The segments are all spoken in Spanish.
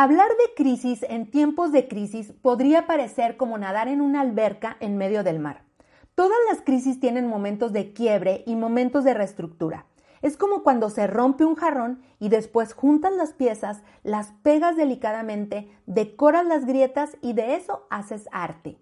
Hablar de crisis en tiempos de crisis podría parecer como nadar en una alberca en medio del mar. Todas las crisis tienen momentos de quiebre y momentos de reestructura. Es como cuando se rompe un jarrón y después juntas las piezas, las pegas delicadamente, decoras las grietas y de eso haces arte.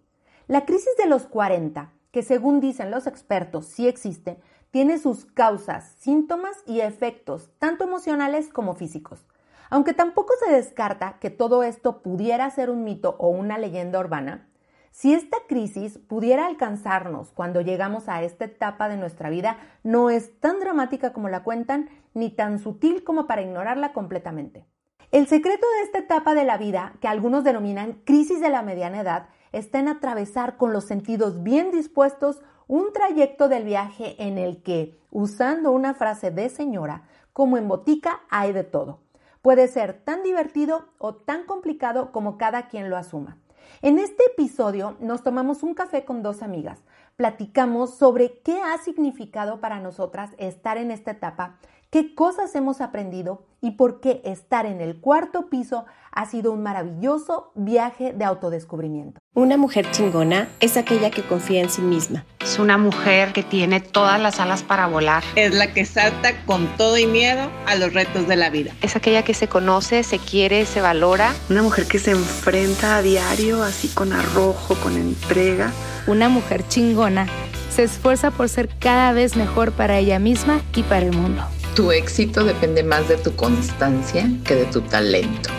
La crisis de los 40, que según dicen los expertos sí existe, tiene sus causas, síntomas y efectos, tanto emocionales como físicos. Aunque tampoco se descarta que todo esto pudiera ser un mito o una leyenda urbana, si esta crisis pudiera alcanzarnos cuando llegamos a esta etapa de nuestra vida, no es tan dramática como la cuentan, ni tan sutil como para ignorarla completamente. El secreto de esta etapa de la vida, que algunos denominan crisis de la mediana edad, está en atravesar con los sentidos bien dispuestos un trayecto del viaje en el que, usando una frase de señora, como en botica hay de todo. Puede ser tan divertido o tan complicado como cada quien lo asuma. En este episodio nos tomamos un café con dos amigas. Platicamos sobre qué ha significado para nosotras estar en esta etapa qué cosas hemos aprendido y por qué estar en el cuarto piso ha sido un maravilloso viaje de autodescubrimiento. Una mujer chingona es aquella que confía en sí misma. Es una mujer que tiene todas las alas para volar. Es la que salta con todo y miedo a los retos de la vida. Es aquella que se conoce, se quiere, se valora. Una mujer que se enfrenta a diario así con arrojo, con entrega. Una mujer chingona se esfuerza por ser cada vez mejor para ella misma y para el mundo. Tu éxito depende más de tu constancia que de tu talento.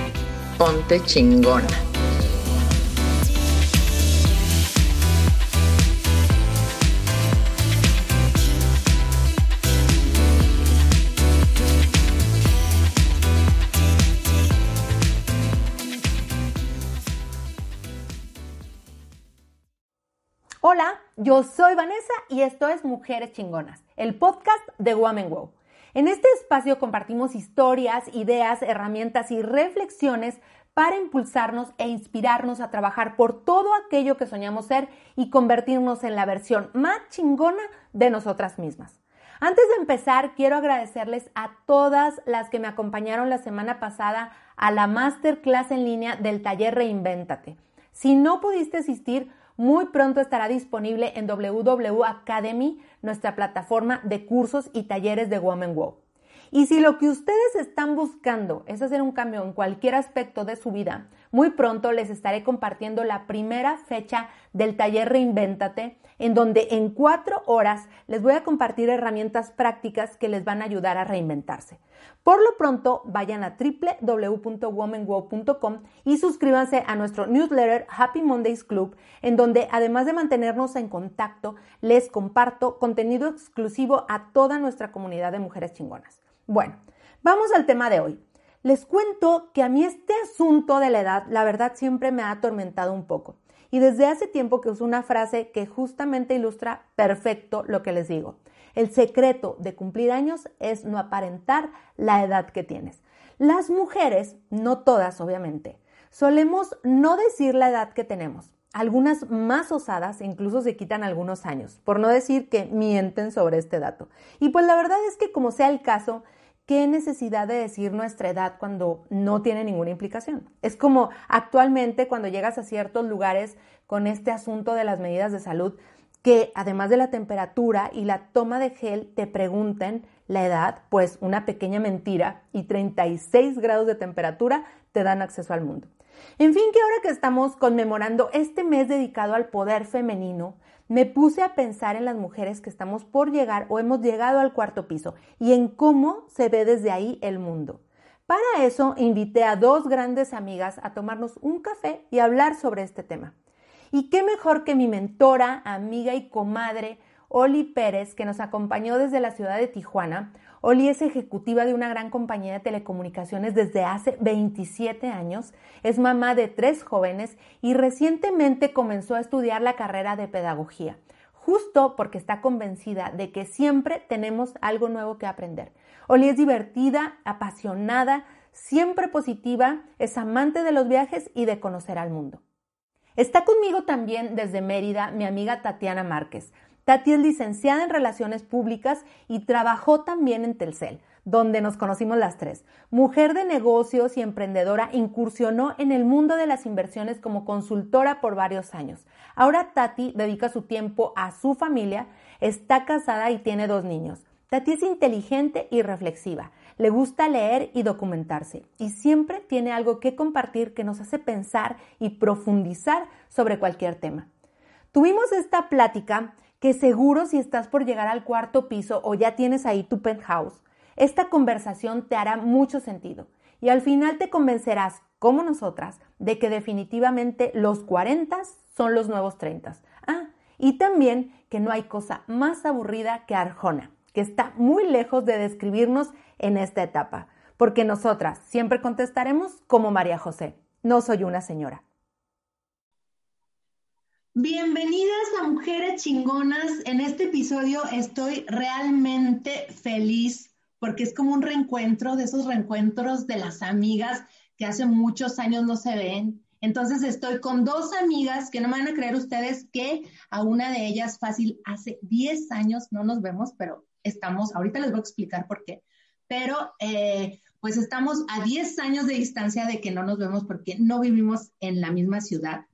Ponte chingona. Yo soy Vanessa y esto es Mujeres Chingonas, el podcast de Woman Wow. En este espacio compartimos historias, ideas, herramientas y reflexiones para impulsarnos e inspirarnos a trabajar por todo aquello que soñamos ser y convertirnos en la versión más chingona de nosotras mismas. Antes de empezar, quiero agradecerles a todas las que me acompañaron la semana pasada a la masterclass en línea del taller Reinvéntate. Si no pudiste asistir, muy pronto estará disponible en WW Academy, nuestra plataforma de cursos y talleres de Woman Wow. Y si lo que ustedes están buscando es hacer un cambio en cualquier aspecto de su vida, muy pronto les estaré compartiendo la primera fecha del taller Reinvéntate, en donde en cuatro horas les voy a compartir herramientas prácticas que les van a ayudar a reinventarse. Por lo pronto, vayan a www.womanwow.com y suscríbanse a nuestro newsletter Happy Mondays Club, en donde además de mantenernos en contacto, les comparto contenido exclusivo a toda nuestra comunidad de mujeres chingonas. Bueno, vamos al tema de hoy. Les cuento que a mí este asunto de la edad, la verdad, siempre me ha atormentado un poco. Y desde hace tiempo que uso una frase que justamente ilustra perfecto lo que les digo. El secreto de cumplir años es no aparentar la edad que tienes. Las mujeres, no todas obviamente, solemos no decir la edad que tenemos. Algunas más osadas incluso se quitan algunos años, por no decir que mienten sobre este dato. Y pues la verdad es que como sea el caso, ¿qué necesidad de decir nuestra edad cuando no tiene ninguna implicación? Es como actualmente cuando llegas a ciertos lugares con este asunto de las medidas de salud, que además de la temperatura y la toma de gel te pregunten la edad, pues una pequeña mentira y 36 grados de temperatura te dan acceso al mundo. En fin, que ahora que estamos conmemorando este mes dedicado al poder femenino, me puse a pensar en las mujeres que estamos por llegar o hemos llegado al cuarto piso y en cómo se ve desde ahí el mundo. Para eso invité a dos grandes amigas a tomarnos un café y hablar sobre este tema. Y qué mejor que mi mentora, amiga y comadre, Oli Pérez, que nos acompañó desde la ciudad de Tijuana. Oli es ejecutiva de una gran compañía de telecomunicaciones desde hace 27 años, es mamá de tres jóvenes y recientemente comenzó a estudiar la carrera de pedagogía, justo porque está convencida de que siempre tenemos algo nuevo que aprender. Oli es divertida, apasionada, siempre positiva, es amante de los viajes y de conocer al mundo. Está conmigo también desde Mérida mi amiga Tatiana Márquez. Tati es licenciada en Relaciones Públicas y trabajó también en Telcel, donde nos conocimos las tres. Mujer de negocios y emprendedora, incursionó en el mundo de las inversiones como consultora por varios años. Ahora Tati dedica su tiempo a su familia, está casada y tiene dos niños. Tati es inteligente y reflexiva, le gusta leer y documentarse y siempre tiene algo que compartir que nos hace pensar y profundizar sobre cualquier tema. Tuvimos esta plática que seguro si estás por llegar al cuarto piso o ya tienes ahí tu penthouse, esta conversación te hará mucho sentido y al final te convencerás, como nosotras, de que definitivamente los 40 son los nuevos 30. Ah, y también que no hay cosa más aburrida que Arjona que está muy lejos de describirnos en esta etapa, porque nosotras siempre contestaremos como María José, no soy una señora. Bienvenidas a Mujeres Chingonas. En este episodio estoy realmente feliz porque es como un reencuentro de esos reencuentros de las amigas que hace muchos años no se ven. Entonces estoy con dos amigas que no me van a creer ustedes que a una de ellas fácil hace 10 años no nos vemos, pero estamos, ahorita les voy a explicar por qué, pero eh, pues estamos a 10 años de distancia de que no nos vemos porque no vivimos en la misma ciudad.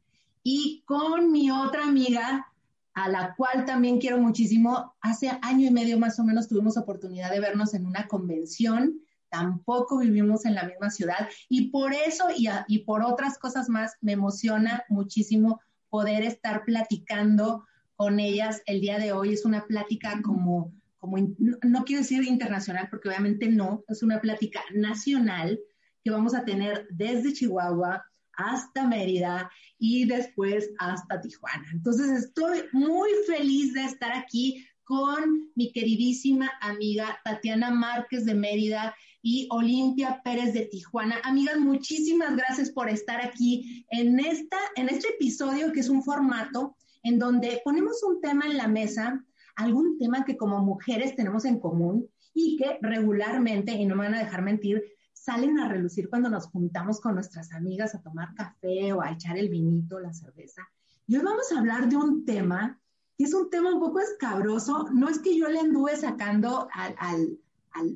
Y con mi otra amiga, a la cual también quiero muchísimo, hace año y medio más o menos tuvimos oportunidad de vernos en una convención, tampoco vivimos en la misma ciudad. Y por eso y, y por otras cosas más me emociona muchísimo poder estar platicando con ellas el día de hoy. Es una plática como como no, quiero decir internacional porque obviamente no, es una plática nacional que vamos a tener desde Chihuahua hasta Mérida y después hasta Tijuana. Entonces estoy muy feliz de estar aquí con mi queridísima amiga Tatiana Márquez de Mérida y Olimpia Pérez de Tijuana. Amigas, muchísimas gracias por estar aquí en, esta, en este episodio que es un formato en donde ponemos un tema en la mesa algún tema que como mujeres tenemos en común y que regularmente, y no me van a dejar mentir, salen a relucir cuando nos juntamos con nuestras amigas a tomar café o a echar el vinito, la cerveza. Y hoy vamos a hablar de un tema que es un tema un poco escabroso. No es que yo le anduve sacando al, al,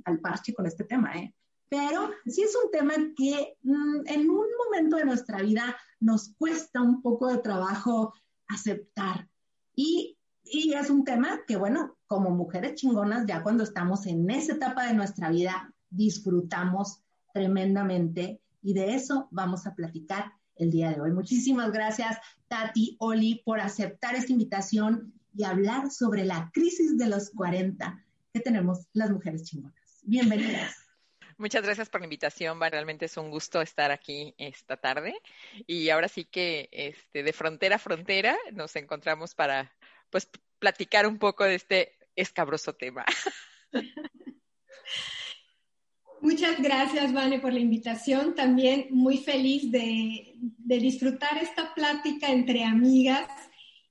al, parche con este tema, ¿eh? pero sí es un tema que mm, en un momento de nuestra vida nos cuesta un poco de trabajo aceptar. Y y es un tema que, bueno, como mujeres chingonas, ya cuando estamos en esa etapa de nuestra vida, disfrutamos tremendamente y de eso vamos a platicar el día de hoy. Muchísimas gracias, Tati, Oli, por aceptar esta invitación y hablar sobre la crisis de los 40 que tenemos las mujeres chingonas. Bienvenidas. Muchas gracias por la invitación, Realmente es un gusto estar aquí esta tarde. Y ahora sí que este, de frontera a frontera nos encontramos para pues platicar un poco de este escabroso tema. Muchas gracias, Vane, por la invitación. También muy feliz de, disfrutar esta plática entre amigas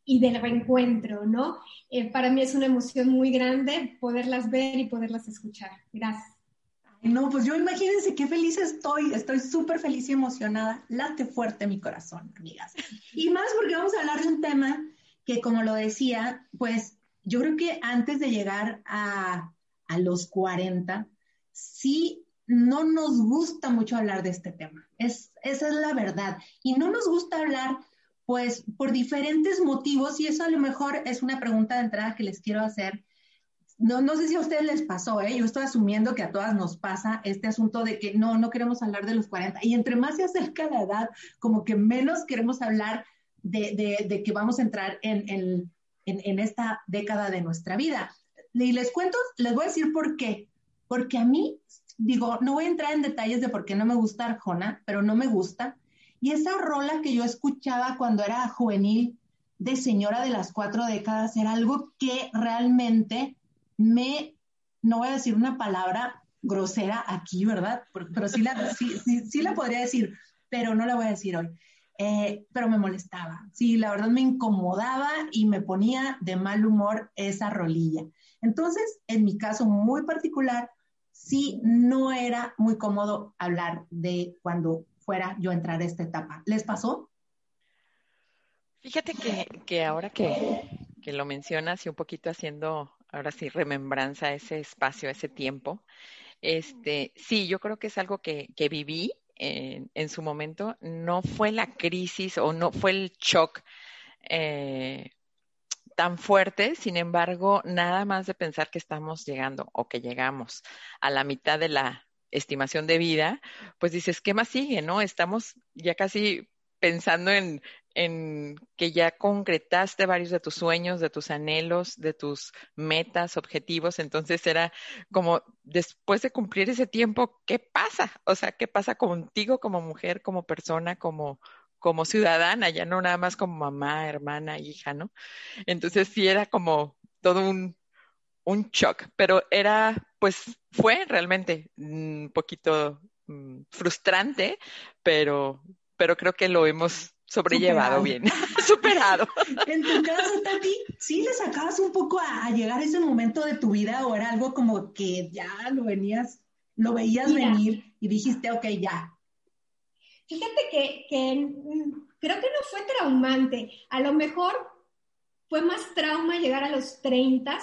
y del reencuentro, ¿no? Eh, para mí es una emoción muy grande poderlas ver y poderlas escuchar. Gracias. No, pues yo imagínense qué feliz estoy, estoy súper feliz y emocionada. Late fuerte mi corazón, amigas. Y más porque vamos a hablar de un tema que como lo decía, pues yo creo que antes de llegar a, los 40, sí no nos gusta mucho hablar de este tema. Es, esa es la verdad. Y no nos gusta hablar, pues, por diferentes motivos, y eso a lo mejor es una pregunta de entrada que les quiero hacer. No, no sé si a ustedes les pasó, ¿eh? yo estoy asumiendo que a todas nos pasa este asunto de que no, no queremos hablar de los 40. Y entre más se acerca la edad, como que menos queremos hablar de, que vamos a entrar en, esta década de nuestra vida. Y les cuento, les voy a decir por qué. Porque a mí, digo, no voy a entrar en detalles de por qué no me gusta Arjona, pero no me gusta. Y esa rola que yo escuchaba cuando era juvenil de señora de las cuatro décadas era algo que realmente me, no voy a decir una palabra grosera aquí, ¿verdad? Pero sí la, sí, sí la podría decir, pero no la voy a decir hoy. Eh, pero me molestaba. Sí, la verdad me incomodaba y me ponía de mal humor esa rolilla. Entonces, en mi caso muy particular, sí no era muy cómodo hablar de cuando fuera yo entrar a esta etapa. ¿Les pasó? Fíjate que, ahora que, que, lo mencionas y un poquito haciendo, ahora sí, remembranza ese espacio, ese tiempo, Este, sí, yo creo que es algo que, que viví en, en, su momento. No fue la crisis o no fue el shock eh, tan fuerte, sin embargo, nada más de pensar que estamos llegando o que llegamos a la mitad de la estimación de vida, pues dices, ¿qué más sigue? ¿No? Estamos ya casi pensando en, en que ya concretaste varios de tus sueños, de tus anhelos, de tus metas, objetivos. Entonces era como después de cumplir ese tiempo, ¿qué pasa? O sea, ¿qué pasa contigo como mujer, como persona, como, como ciudadana, ya no nada más como mamá, hermana, hija, ¿no? Entonces sí era como todo un, un shock, pero era, pues fue realmente un poquito mm, frustrante, pero, pero creo que lo hemos sobrellevado bien, superado. En tu caso, Tati, ¿sí le sacabas un poco a, llegar a ese momento de tu vida o era algo como que ya lo venías, lo veías venir y dijiste, ok, ya, Fíjate que, creo que no fue traumante. A lo mejor fue más trauma llegar a los 30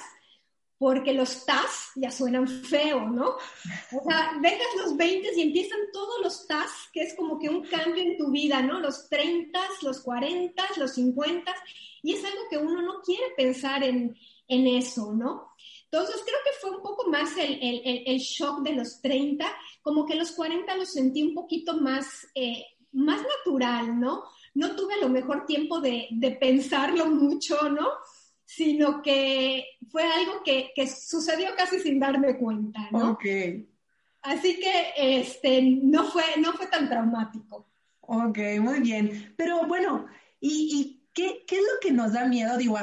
porque los TAS ya suenan feo, ¿no? O sea, dejas los 20 y empiezan todos los TAS, que es como que un cambio en tu vida, ¿no? Los 30, los 40, los 50, y es algo que uno no quiere pensar en, en eso, ¿no? Entonces creo que fue un poco más el, el, el, shock de los 30, como que los 40 los sentí un poquito más, eh, más natural, ¿no? No tuve a lo mejor tiempo de, de, pensarlo mucho, ¿no? Sino que fue algo que, que, sucedió casi sin darme cuenta, ¿no? Ok. Así que este, no, fue, no fue tan traumático. Ok, muy bien. Pero bueno, y, y ¿Qué, es lo que nos da miedo? Digo,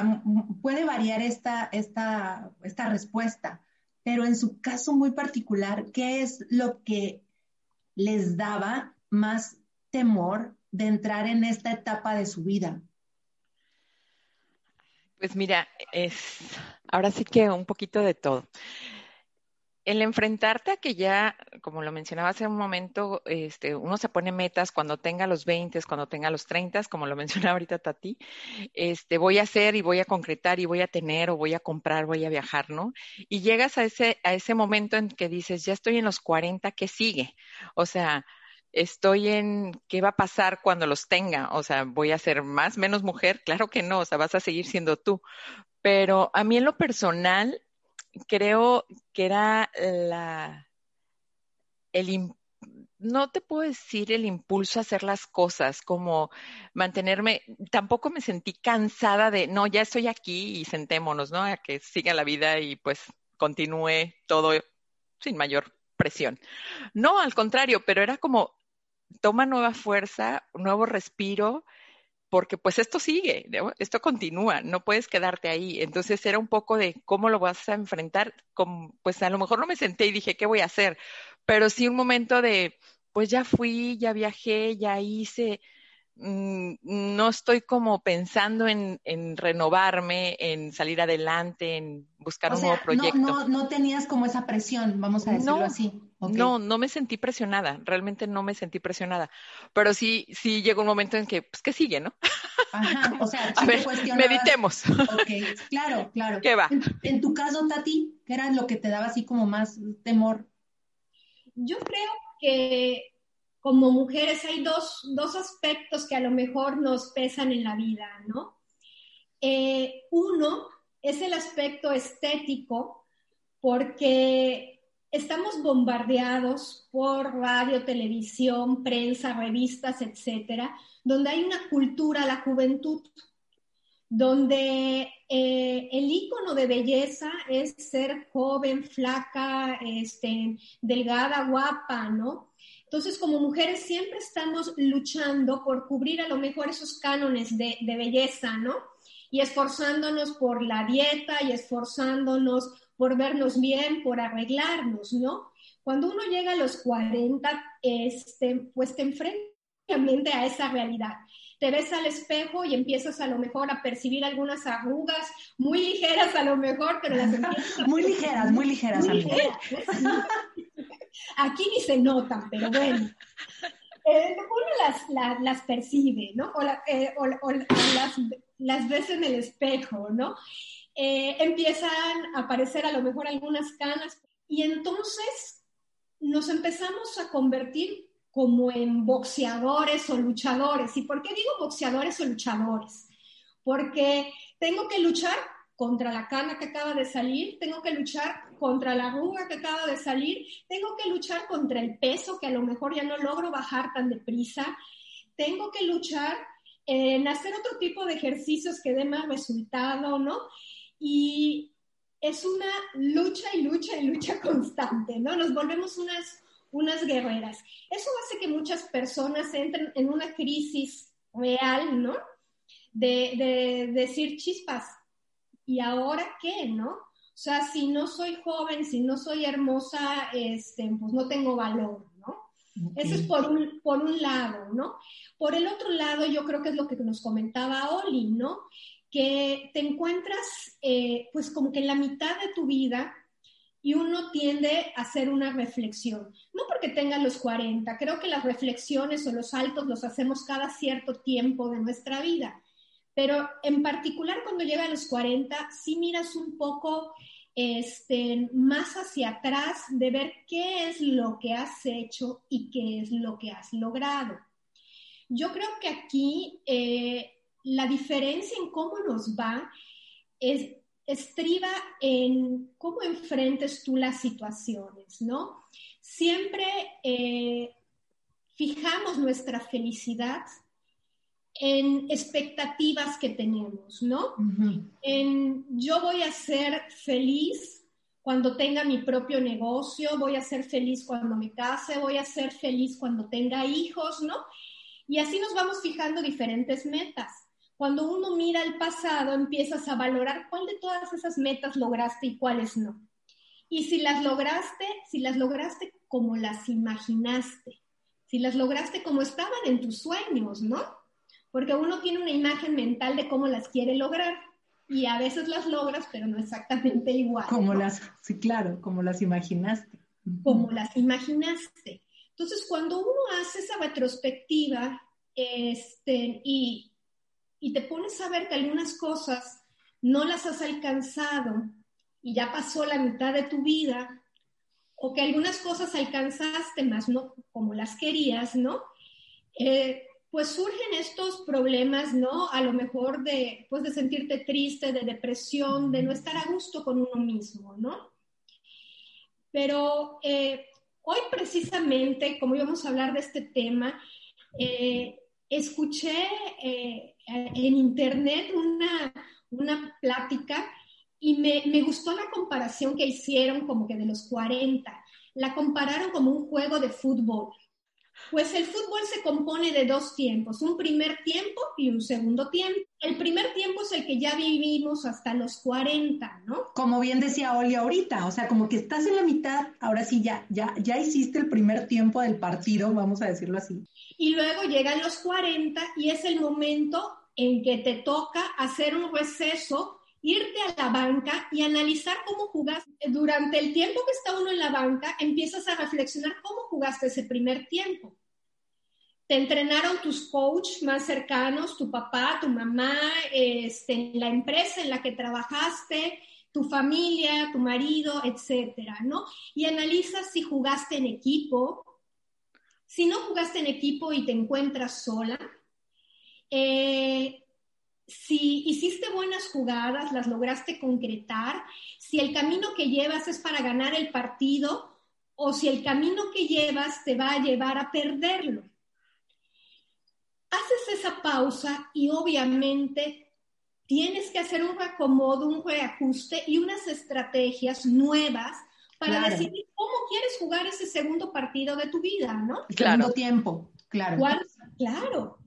puede variar esta, esta, esta respuesta, pero en su caso muy particular, ¿qué es lo que les daba más temor de entrar en esta etapa de su vida? Pues mira, es ahora sí que un poquito de todo el enfrentarte a que ya, como lo mencionaba hace un momento, este, uno se pone metas cuando tenga los 20, cuando tenga los 30, como lo mencionaba ahorita Tati, este, voy a hacer y voy a concretar y voy a tener o voy a comprar, voy a viajar, ¿no? Y llegas a ese, a ese momento en que dices, ya estoy en los 40, ¿qué sigue? O sea, estoy en qué va a pasar cuando los tenga, o sea, voy a ser más, menos mujer, claro que no, o sea, vas a seguir siendo tú. Pero a mí en lo personal, creo que era la, el, no te puedo decir el impulso a hacer las cosas, como mantenerme, tampoco me sentí cansada de, no, ya estoy aquí y sentémonos, ¿no? A que siga la vida y pues continúe todo sin mayor presión. No, al contrario, pero era como, toma nueva fuerza, nuevo respiro, porque pues esto sigue, esto continúa, no puedes quedarte ahí. Entonces era un poco de cómo lo vas a enfrentar, pues a lo mejor no me senté y dije, ¿qué voy a hacer? Pero sí un momento de, pues ya fui, ya viajé, ya hice, no estoy como pensando en, renovarme, en salir adelante, en buscar un nuevo proyecto. No, no, tenías como esa presión, vamos a decirlo así. No, no me sentí presionada, realmente no me sentí presionada. Pero sí, sí llegó un momento en que, pues, ¿qué sigue, no? Ajá, o sea, a ver, meditemos. Ok, claro, claro. ¿Qué va? En, en, tu caso, Tati, ¿qué era lo que te daba así como más temor? Yo creo que como mujeres hay dos, aspectos que a lo mejor nos pesan en la vida, ¿no? Eh, uno es el aspecto estético, porque estamos bombardeados por radio, televisión, prensa, revistas, etcétera, donde hay una cultura, la juventud, donde eh, el icono de belleza es ser joven, flaca, este, delgada, guapa, ¿no? Entonces, como mujeres siempre estamos luchando por cubrir a lo mejor esos cánones de, belleza, ¿no? Y esforzándonos por la dieta y esforzándonos por vernos bien, por arreglarnos, ¿no? Cuando uno llega a los 40, este, pues te enfrentas a esa realidad. Te ves al espejo y empiezas a lo mejor a percibir algunas arrugas muy ligeras a lo mejor, pero las empiezas Muy ligeras, muy ligeras. Muy ligeras. Aquí ni se notan, pero bueno. Eh, uno las, percibe, ¿no? O, eh, las, las, ves en el espejo, ¿no? Eh, empiezan a aparecer a lo mejor algunas canas y entonces nos empezamos a convertir como en boxeadores o luchadores. ¿Y por qué digo boxeadores o luchadores? Porque tengo que luchar contra la cana que acaba de salir, tengo que luchar contra la arruga que acaba de salir, tengo que luchar contra el peso que a lo mejor ya no logro bajar tan deprisa, tengo que luchar en hacer otro tipo de ejercicios que dé más resultado, ¿no? Y es una lucha y lucha y lucha constante, ¿no? Nos volvemos unas, unas guerreras. Eso hace que muchas personas entren en una crisis real, ¿no? De, de decir chispas, ¿y ahora qué, no? O sea, si no soy joven, si no soy hermosa, este, pues no tengo valor, ¿no? Eso es por un, por un lado, ¿no? Por el otro lado, yo creo que es lo que nos comentaba Oli, ¿no? Que te encuentras, eh, pues como que en la mitad de tu vida y uno tiende a hacer una reflexión. No porque tenga los 40, creo que las reflexiones o los saltos los hacemos cada cierto tiempo de nuestra vida. Pero en particular cuando llega a los 40, sí miras un poco este, más hacia atrás de ver qué es lo que has hecho y qué es lo que has logrado. Yo creo que aquí eh, la diferencia en cómo nos va es, estriba en cómo enfrentes tú las situaciones, ¿no? Siempre eh, fijamos nuestra felicidad en expectativas que tenemos, ¿no? En yo voy a ser feliz cuando tenga mi propio negocio, voy a ser feliz cuando me case, voy a ser feliz cuando tenga hijos, ¿no? Y así nos vamos fijando diferentes metas. Cuando uno mira el pasado, empiezas a valorar cuál de todas esas metas lograste y cuáles no. Y si las lograste, si las lograste como las imaginaste, si las lograste como estaban en tus sueños, ¿no? Porque uno tiene una imagen mental de cómo las quiere lograr y a veces las logras, pero no exactamente igual. Como las, sí, claro, como las imaginaste. Como las imaginaste. Entonces, cuando uno hace esa retrospectiva este, y, y te pones a ver que algunas cosas no las has alcanzado y ya pasó la mitad de tu vida, o que algunas cosas alcanzaste más no como las querías, ¿no? Eh, pues surgen estos problemas, ¿no? A lo mejor de, pues de sentirte triste, de depresión, de no estar a gusto con uno mismo, ¿no? Pero eh, hoy precisamente, como íbamos a hablar de este tema, eh, escuché eh, en internet una, una plática y me, me, gustó la comparación que hicieron como que de los 40. La compararon como un juego de fútbol. Pues el fútbol se compone de dos tiempos, un primer tiempo y un segundo tiempo. El primer tiempo es el que ya vivimos hasta los 40, ¿no? Como bien decía Oli ahorita, o sea, como que estás en la mitad, ahora sí ya, ya, ya hiciste el primer tiempo del partido, vamos a decirlo así. Y luego llegan los 40 y es el momento en que te toca hacer un receso irte a la banca y analizar cómo jugaste. Durante el tiempo que está uno en la banca, empiezas a reflexionar cómo jugaste ese primer tiempo. Te entrenaron tus coaches más cercanos, tu papá, tu mamá, este, la empresa en la que trabajaste, tu familia, tu marido, etcétera, ¿no? Y analizas si jugaste en equipo, si no jugaste en equipo y te encuentras sola, eh, si hiciste buenas jugadas, las lograste concretar, si el camino que llevas es para ganar el partido o si el camino que llevas te va a llevar a perderlo. Haces esa pausa y obviamente tienes que hacer un reacomodo, un reajuste y unas estrategias nuevas para decidir cómo quieres jugar ese segundo partido de tu vida, ¿no? Segundo tiempo, claro. Claro,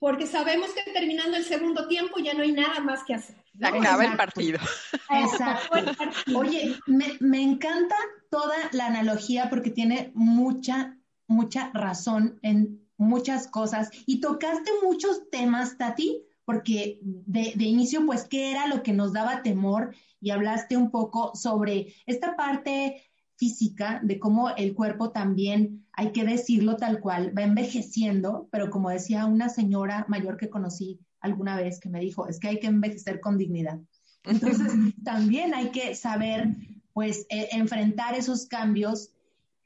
porque sabemos que terminando el segundo tiempo ya no hay nada más que hacer. Acaba el partido. Exacto. Oye, me, me, encanta toda la analogía porque tiene mucha, mucha razón en muchas cosas. Y tocaste muchos temas, Tati, porque de, de inicio, pues, ¿qué era lo que nos daba temor? Y hablaste un poco sobre esta parte física, de cómo el cuerpo también, hay que decirlo tal cual, va envejeciendo, pero como decía una señora mayor que conocí alguna vez que me dijo, es que hay que envejecer con dignidad. Entonces, también hay que saber, pues, e, enfrentar esos cambios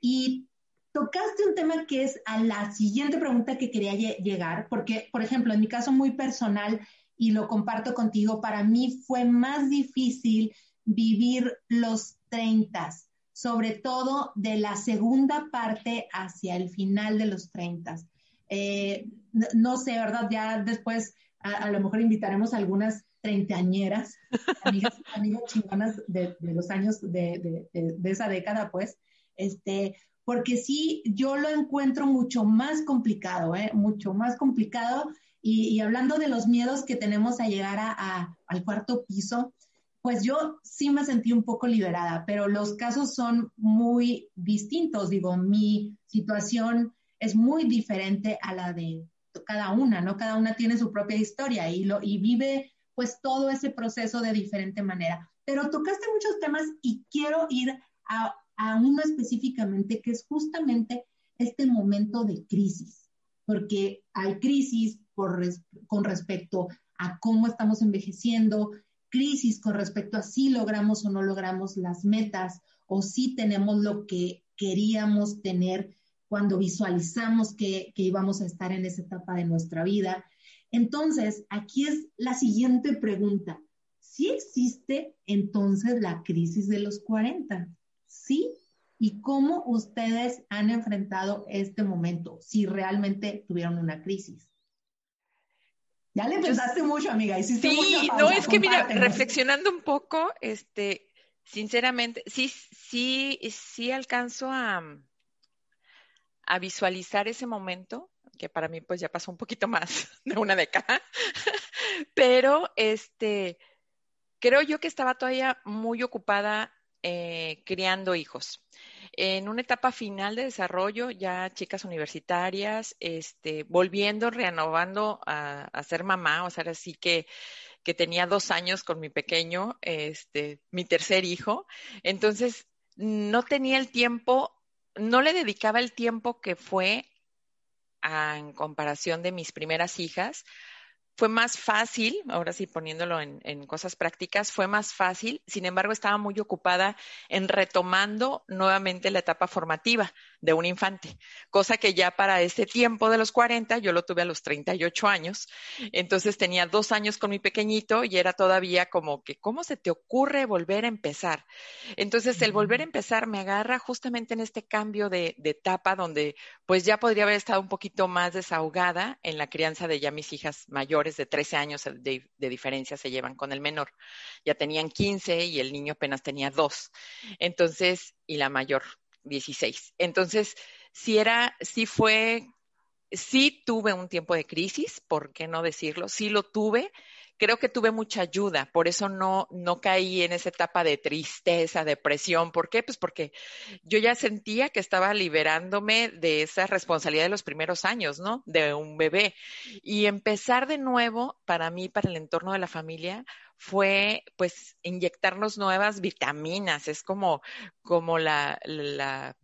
Y tocaste un tema que es a la siguiente pregunta que quería llegar, porque, por ejemplo, en mi caso muy personal, y lo comparto contigo, para mí fue más difícil vivir los 30, sobre todo de la segunda parte hacia el final de los 30. Eh, no, sé, ¿verdad? Ya después a, lo mejor invitaremos a algunas treintañeras, amigas, amigas chingonas de, los años de, de, esa década, pues, este, porque sí, yo lo encuentro mucho más complicado, ¿eh? mucho más complicado. Y, hablando de los miedos que tenemos a llegar a, al cuarto piso, pues yo sí me sentí un poco liberada, pero los casos son muy distintos. Digo, mi situación es muy diferente a la de cada una, ¿no? Cada una tiene su propia historia y, lo, y vive pues todo ese proceso de diferente manera. Pero tocaste muchos temas y quiero ir a, a uno específicamente que es justamente este momento de crisis, porque hay crisis por, con respecto a cómo estamos envejeciendo, crisis con respecto a si logramos o no logramos las metas o si tenemos lo que queríamos tener cuando visualizamos que, que íbamos a estar en esa etapa de nuestra vida. Entonces, aquí es la siguiente pregunta. ¿Sí existe entonces la crisis de los 40? ¿Sí? ¿Y cómo ustedes han enfrentado este momento? Si realmente tuvieron una crisis. Ya le pensaste mucho, amiga. Hiciste sí, no, es que mira, reflexionando un poco, este, sinceramente, sí, sí, sí alcanzo a, a visualizar ese momento, que para mí pues ya pasó un poquito más de una década, pero este, creo yo que estaba todavía muy ocupada eh, criando hijos. En una etapa final de desarrollo, ya chicas universitarias, este, volviendo, renovando a, ser mamá, o sea, así que que tenía dos años con mi pequeño, este, mi tercer hijo. Entonces, no tenía el tiempo no le dedicaba el tiempo que fue en comparación de mis primeras hijas. Fue más fácil, ahora sí poniéndolo en, en, cosas prácticas, fue más fácil. Sin embargo, estaba muy ocupada en retomando nuevamente la etapa formativa de un infante, cosa que ya para ese tiempo de los 40, yo lo tuve a los 38 años, entonces tenía dos años con mi pequeñito y era todavía como que, ¿cómo se te ocurre volver a empezar? Entonces, el volver a empezar me agarra justamente en este cambio de, etapa donde pues ya podría haber estado un poquito más desahogada en la crianza de ya mis hijas mayores de 13 años de, de diferencia se llevan con el menor. Ya tenían 15 y el niño apenas tenía dos. Entonces, y la mayor 16. Entonces, sí era, sí fue, sí tuve un tiempo de crisis, ¿por qué no decirlo? Sí lo tuve. Creo que tuve mucha ayuda, por eso no, no caí en esa etapa de tristeza, depresión. ¿Por qué? Pues porque yo ya sentía que estaba liberándome de esa responsabilidad de los primeros años, ¿no? De un bebé. Y empezar de nuevo, para mí, para el entorno de la familia, fue pues inyectarnos nuevas vitaminas, es como, como la, la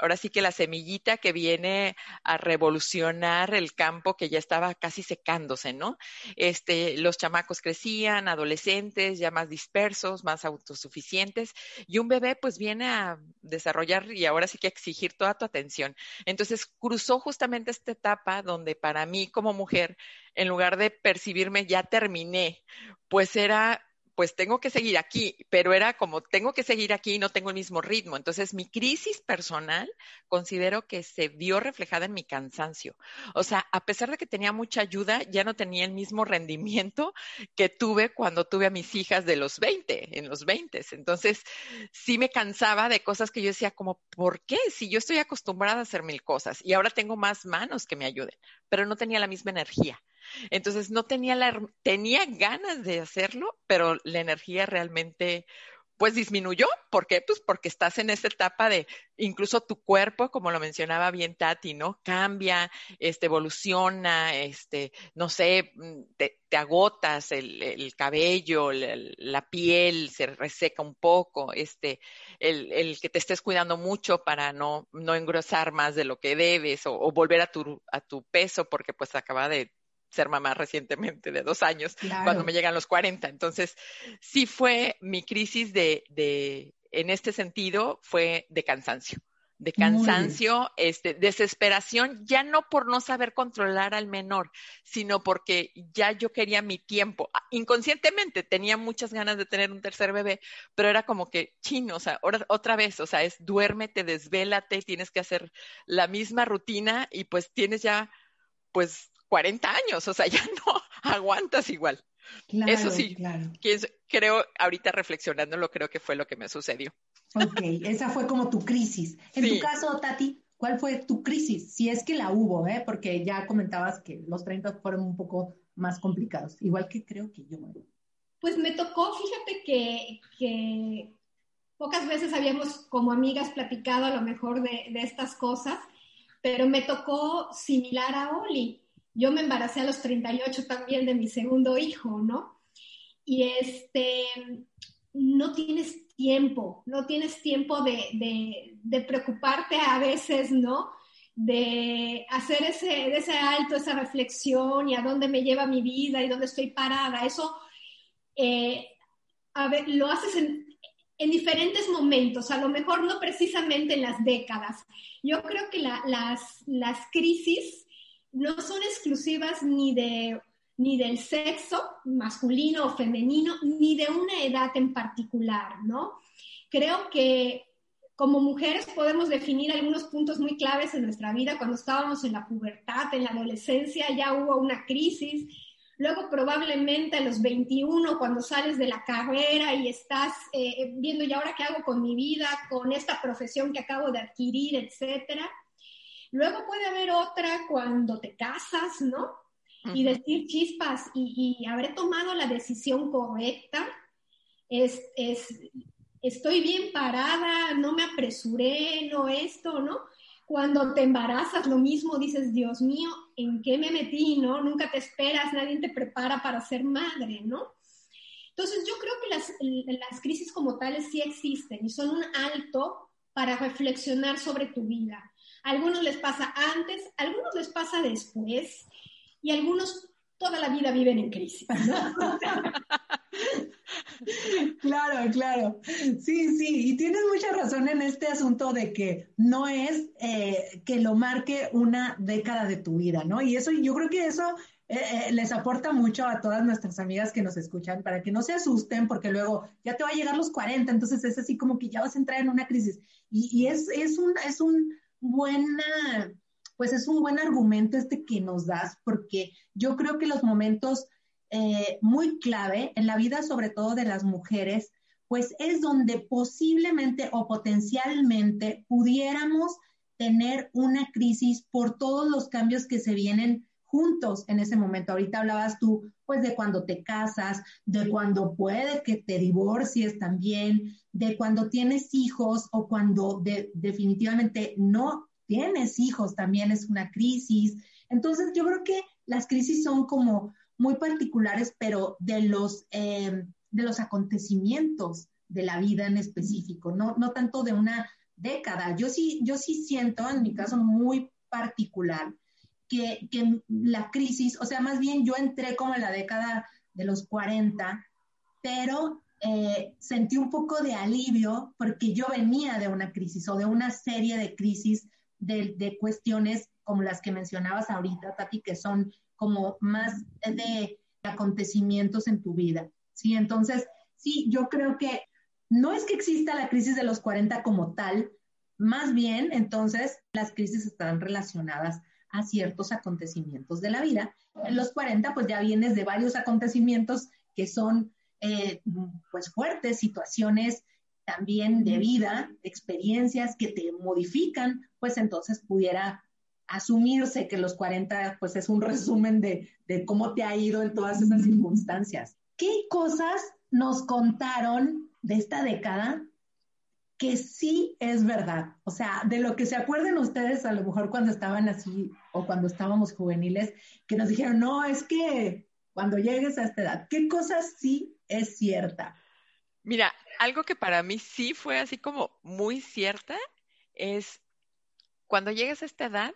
ahora sí que la semillita que viene a revolucionar el campo que ya estaba casi secándose, ¿no? Este, los chamacos crecían, adolescentes, ya más dispersos, más autosuficientes, y un bebé pues viene a desarrollar y ahora sí que exigir toda tu atención. Entonces cruzó justamente esta etapa donde para mí como mujer, en lugar de percibirme ya terminé, pues era pues tengo que seguir aquí, pero era como tengo que seguir aquí y no tengo el mismo ritmo. Entonces, mi crisis personal considero que se vio reflejada en mi cansancio. O sea, a pesar de que tenía mucha ayuda, ya no tenía el mismo rendimiento que tuve cuando tuve a mis hijas de los 20, en los 20. Entonces, sí me cansaba de cosas que yo decía como, ¿por qué? Si yo estoy acostumbrada a hacer mil cosas y ahora tengo más manos que me ayuden, pero no tenía la misma energía. Entonces no tenía la, tenía ganas de hacerlo, pero la energía realmente pues disminuyó. ¿Por qué? Pues porque estás en esa etapa de incluso tu cuerpo, como lo mencionaba bien Tati, ¿no? Cambia, este, evoluciona, este, no sé, mm, te, agotas el, cabello, la, piel se reseca un poco, este, el, que te estés cuidando mucho para no, no engrosar más de lo que debes o, o volver a tu, a tu peso porque pues acaba de ser mamá recientemente de dos años, cuando me llegan los 40. Entonces, sí fue mi crisis de, de, en este sentido, fue de cansancio. de cansancio, este, desesperación, ya no por no saber controlar al menor, sino porque ya yo quería mi tiempo. Ah, inconscientemente tenía muchas ganas de tener un tercer bebé, pero era como que chino, o sea, otra vez, o sea, es duérmete, desvélate, tienes que hacer la misma rutina y pues tienes ya, pues, 40 años, o sea, ya no aguantas igual. Eso sí, claro. creo, ahorita reflexionándolo, creo que fue lo que me sucedió. Ok, esa fue como tu crisis. En tu caso, Tati, ¿cuál fue tu crisis? Si es que la hubo, ¿eh? Porque ya comentabas que los 30 fueron un poco más complicados, igual que creo que yo. Pues me tocó, fíjate que, que pocas veces habíamos como amigas platicado a lo mejor de, de estas cosas, pero me tocó similar a Oli yo me embaracé a los 38 también de mi segundo hijo, ¿no? Y este, no tienes tiempo, no tienes tiempo de, preocuparte a veces, ¿no? De hacer ese, ese alto, esa reflexión y a dónde me lleva mi vida y dónde estoy parada. Eso eh, a ver, lo haces en, en, diferentes momentos, a lo mejor no precisamente en las décadas. Yo creo que las, las crisis no son exclusivas ni, de, ni del sexo masculino o femenino, ni de una edad en particular, ¿no? Creo que como mujeres podemos definir algunos puntos muy claves en nuestra vida. Cuando estábamos en la pubertad, en la adolescencia, ya hubo una crisis. Luego probablemente a los 21, cuando sales de la carrera y estás eh, viendo, ¿y ahora qué hago con mi vida, con esta profesión que acabo de adquirir, etcétera? Luego puede haber otra cuando te casas, ¿no? Y decir chispas y, haber tomado la decisión correcta. Es, es, estoy bien parada, no me apresuré, no esto, ¿no? Cuando te embarazas, lo mismo dices, Dios mío, ¿en qué me metí, no? Nunca te esperas, nadie te prepara para ser madre, ¿no? Entonces, yo creo que las, las crisis como tales sí existen y son un alto para reflexionar sobre tu vida algunos les pasa antes, algunos les pasa después y algunos toda la vida viven en crisis. claro, claro. Sí, sí, y tienes mucha razón en este asunto de que no es eh, que lo marque una década de tu vida, ¿no? Y eso, yo creo que eso eh, eh, les aporta mucho a todas nuestras amigas que nos escuchan para que no se asusten porque luego ya te va a llegar los 40, entonces es así como que ya vas a entrar en una crisis. Y, y es, es, un, es un buena, pues es un buen argumento este que nos das, porque yo creo que los momentos eh, muy clave en la vida, sobre todo de las mujeres, pues es donde posiblemente o potencialmente pudiéramos tener una crisis por todos los cambios que se vienen juntos en ese momento. Ahorita hablabas tú, pues, de cuando te casas, de cuando puede que te divorcies también, de cuando tienes hijos o cuando definitivamente no tienes hijos, también es una crisis. Entonces, yo creo que las crisis son como muy particulares, pero de los, em, de los acontecimientos de la vida en específico, no, no tanto de una década. Yo sí, yo sí siento, en mi caso muy particular, que, que la crisis, o sea, más bien yo entré como en la década de los 40, pero eh, sentí un poco de alivio porque yo venía de una crisis o de una serie de crisis de, de, cuestiones como las que mencionabas ahorita, Tati, que son como más de acontecimientos en tu vida. Sí, entonces, sí, yo creo que no es que exista la crisis de los 40 como tal, más bien, entonces, las crisis están relacionadas a ciertos acontecimientos de la vida. En los 40, pues ya vienes de varios acontecimientos que son eh, pues fuertes, situaciones también de vida, experiencias que te modifican, pues entonces pudiera asumirse que los 40 pues es un resumen de, de cómo te ha ido en todas esas circunstancias. ¿Qué cosas nos contaron de esta década que sí es verdad. O sea, de lo que se acuerden ustedes a lo mejor cuando estaban así o cuando estábamos juveniles, que nos dijeron, no, es que cuando llegues a esta edad, ¿qué cosas sí es cierta? Mira, algo que para mí sí fue así como muy cierta es cuando llegues a esta edad,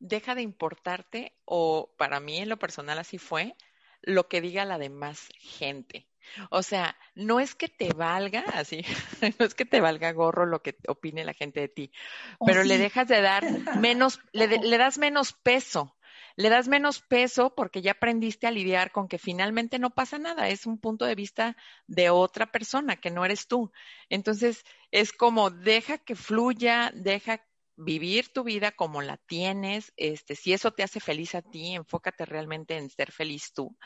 deja de importarte, o para mí en lo personal así fue, lo que diga la demás gente. O sea, no es que te valga así, no es que te valga gorro lo que opine la gente de ti, pero le dejas de dar menos, le, le das menos peso le das menos peso porque ya aprendiste a lidiar con que finalmente no pasa nada, es un punto de vista de otra persona que no eres tú. Entonces, es como deja que fluya, deja vivir tu vida como la tienes, este, si eso te hace feliz a ti, enfócate realmente en ser feliz tú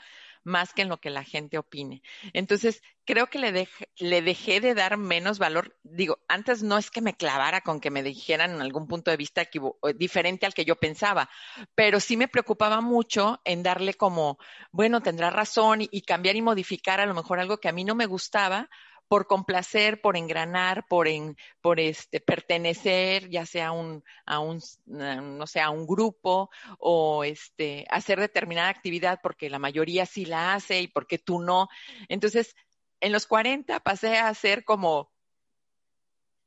más que en lo que la gente opine. Entonces, creo que le, le dejé de dar menos valor. Digo, antes no es que me clavara con que me dijeran en algún punto de vista diferente al que yo pensaba, pero sí me preocupaba mucho en darle como, bueno, tendrá razón y cambiar y modificar a lo mejor algo que a mí no me gustaba por complacer, por engranar, por, en, por este, pertenecer, ya sea un, a un, no sé, a un grupo o este, hacer determinada actividad porque la mayoría sí la hace y porque tú no. Entonces, en los 40 pasé a ser como,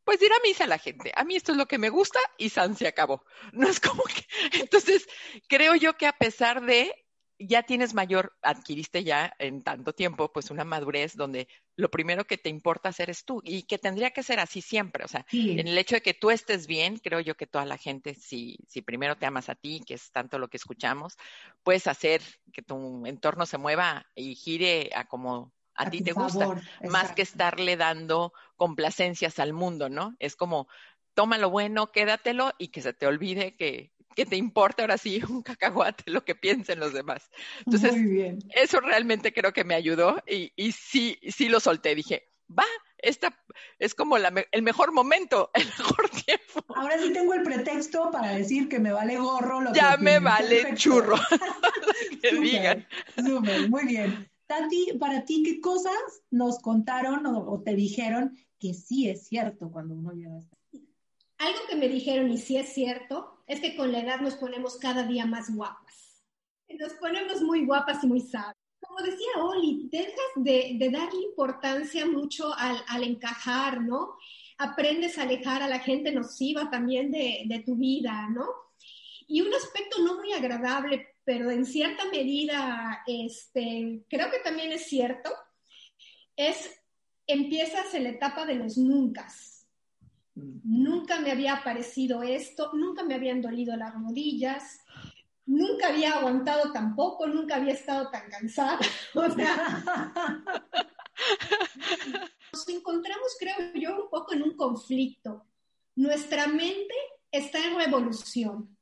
pues dirá a misa la gente. A mí esto es lo que me gusta y San se acabó. No es como que. Entonces, creo yo que a pesar de ya tienes mayor, adquiriste ya en tanto tiempo, pues una madurez donde lo primero que te importa hacer es tú y que tendría que ser así siempre. O sea, en el hecho de que tú estés bien, creo yo que toda la gente, si, si primero te amas a ti, que es tanto lo que escuchamos, puedes hacer que tu entorno se mueva y gire a como a, ti te gusta, más que estarle dando complacencias al mundo, ¿no? Es como, toma lo bueno, quédatelo y que se te olvide que que te importe ahora sí un cacahuate lo que piensen los demás. Entonces, eso realmente creo que me ayudó y, y sí, sí lo solté. Dije, va, esta es como el mejor momento, el mejor tiempo. Ahora sí tengo el pretexto para decir que me vale gorro lo ya me vale churro. que digan. muy bien. Tati, para ti, ¿qué cosas nos contaron o, te dijeron que sí es cierto cuando uno llega a algo que me dijeron y sí es cierto, es que con la edad nos ponemos cada día más guapas. Nos ponemos muy guapas y muy sabias. Como decía Oli, dejas de, darle importancia mucho al, encajar, ¿no? Aprendes a alejar a la gente nociva también de, de tu vida, ¿no? Y un aspecto no muy agradable, pero en cierta medida, este, creo que también es cierto, es empiezas en la etapa de los nunca Nunca me había parecido esto, nunca me habían dolido las rodillas, nunca había aguantado tampoco, nunca había estado tan cansada. O sea, nos encontramos, creo yo, un poco en un conflicto. Nuestra mente está en revolución,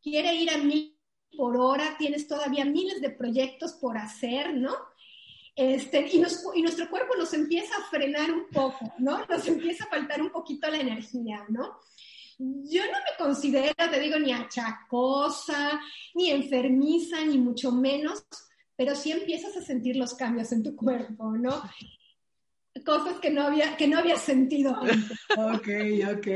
quiere ir a mil por hora, tienes todavía miles de proyectos por hacer, ¿no? Este, y, y, nuestro cuerpo nos empieza a frenar un poco, ¿no? Nos empieza a faltar un poquito la energía, ¿no? Yo no me considero, te digo, ni achacosa, ni enfermiza, ni mucho menos, pero sí empiezas a sentir los cambios en tu cuerpo, ¿no? Cosas que no había, que no había sentido antes. Ok, ok.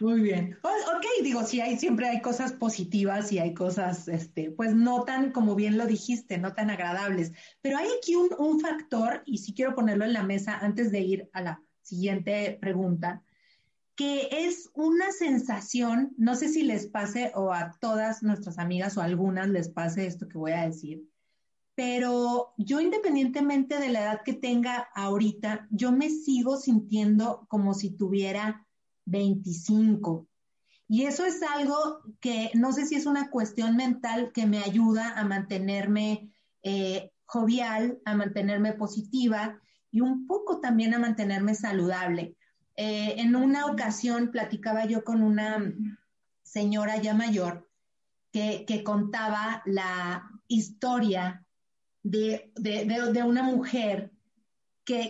Muy bien. Ok, digo, sí, hay, siempre hay cosas positivas y hay cosas, este, pues no tan, como bien lo dijiste, no tan agradables. Pero hay aquí un, un factor, y sí quiero ponerlo en la mesa antes de ir a la siguiente pregunta, que es una sensación, no sé si les pase o a todas nuestras amigas o a algunas les pase esto que voy a decir, pero yo independientemente de la edad que tenga ahorita, yo me sigo sintiendo como si tuviera 25. Y eso es algo que no sé si es una cuestión mental que me ayuda a mantenerme eh, jovial, a mantenerme positiva y un poco también a mantenerme saludable. Eh, en una ocasión platicaba yo con una señora ya mayor que, contaba la historia de, de una mujer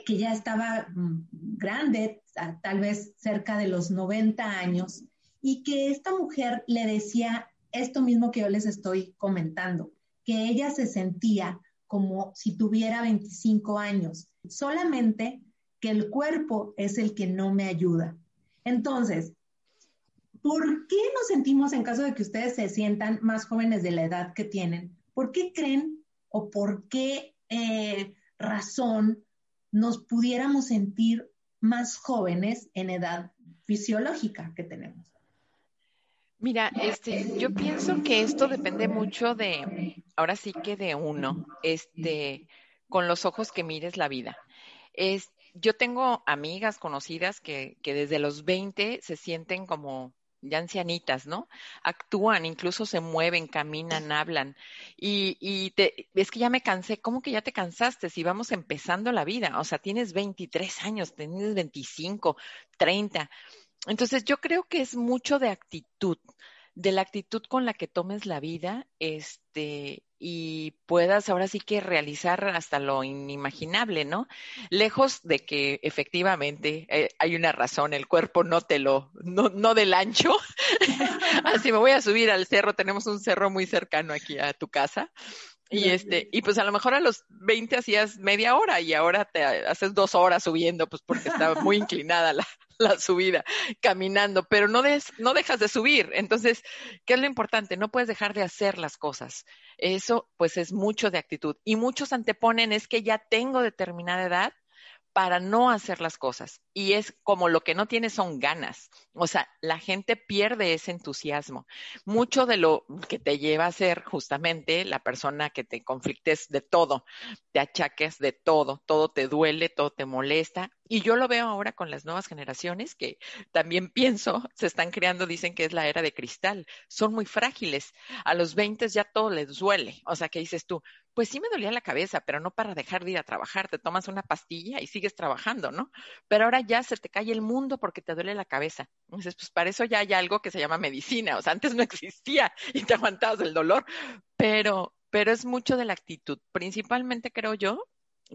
que, ya estaba mm, grande, tal vez cerca de los 90 años, y que esta mujer le decía esto mismo que yo les estoy comentando, que ella se sentía como si tuviera 25 años, solamente que el cuerpo es el que no me ayuda. Entonces, ¿por qué nos sentimos, en caso de que ustedes se sientan más jóvenes de la edad que tienen, por qué creen o por qué eh, razón nos pudiéramos sentir más jóvenes en edad fisiológica que tenemos. Mira, este, yo pienso que esto depende mucho de, ahora sí que de uno. Este, con los ojos que mires la vida. Es, yo tengo amigas conocidas que, que desde los 20 se sienten como ya ancianitas, ¿no? Actúan, incluso se mueven, caminan, hablan. Y, y te, es que ya me cansé. ¿Cómo que ya te cansaste? Si vamos empezando la vida. O sea, tienes 23 años, tienes 25, 30. Entonces, yo creo que es mucho de actitud, de la actitud con la que tomes la vida, este, y puedas ahora sí que realizar hasta lo inimaginable, ¿no? Lejos de que efectivamente eh, hay una razón, el cuerpo no te lo, no, no del ancho. Así me voy a subir al cerro, tenemos un cerro muy cercano aquí a tu casa. Y este, y pues a lo mejor a los 20 hacías media hora y ahora te haces dos horas subiendo, pues porque está muy inclinada la, la subida, caminando, pero no, no dejas de subir. Entonces, ¿qué es lo importante? No puedes dejar de hacer las cosas. Eso, pues, es mucho de actitud. Y muchos anteponen es que ya tengo determinada edad para no hacer las cosas. Y es como lo que no tiene son ganas. O sea, la gente pierde ese entusiasmo. Mucho de lo que te lleva a ser justamente la persona que te conflictes de todo, te achaques de todo, todo te duele, todo te molesta. Y yo lo veo ahora con las nuevas generaciones que también pienso, se están creando, dicen que es la era de cristal. Son muy frágiles. A los 20 ya todo les duele. O sea, que dices tú, pues sí me dolía la cabeza, pero no para dejar de ir a trabajar. Te tomas una pastilla y sigues trabajando, ¿no? Pero ahora ya se te cae el mundo porque te duele la cabeza. Entonces, pues para eso ya hay algo que se llama medicina. O sea, antes no existía y te aguantabas el dolor, pero, pero es mucho de la actitud. Principalmente creo yo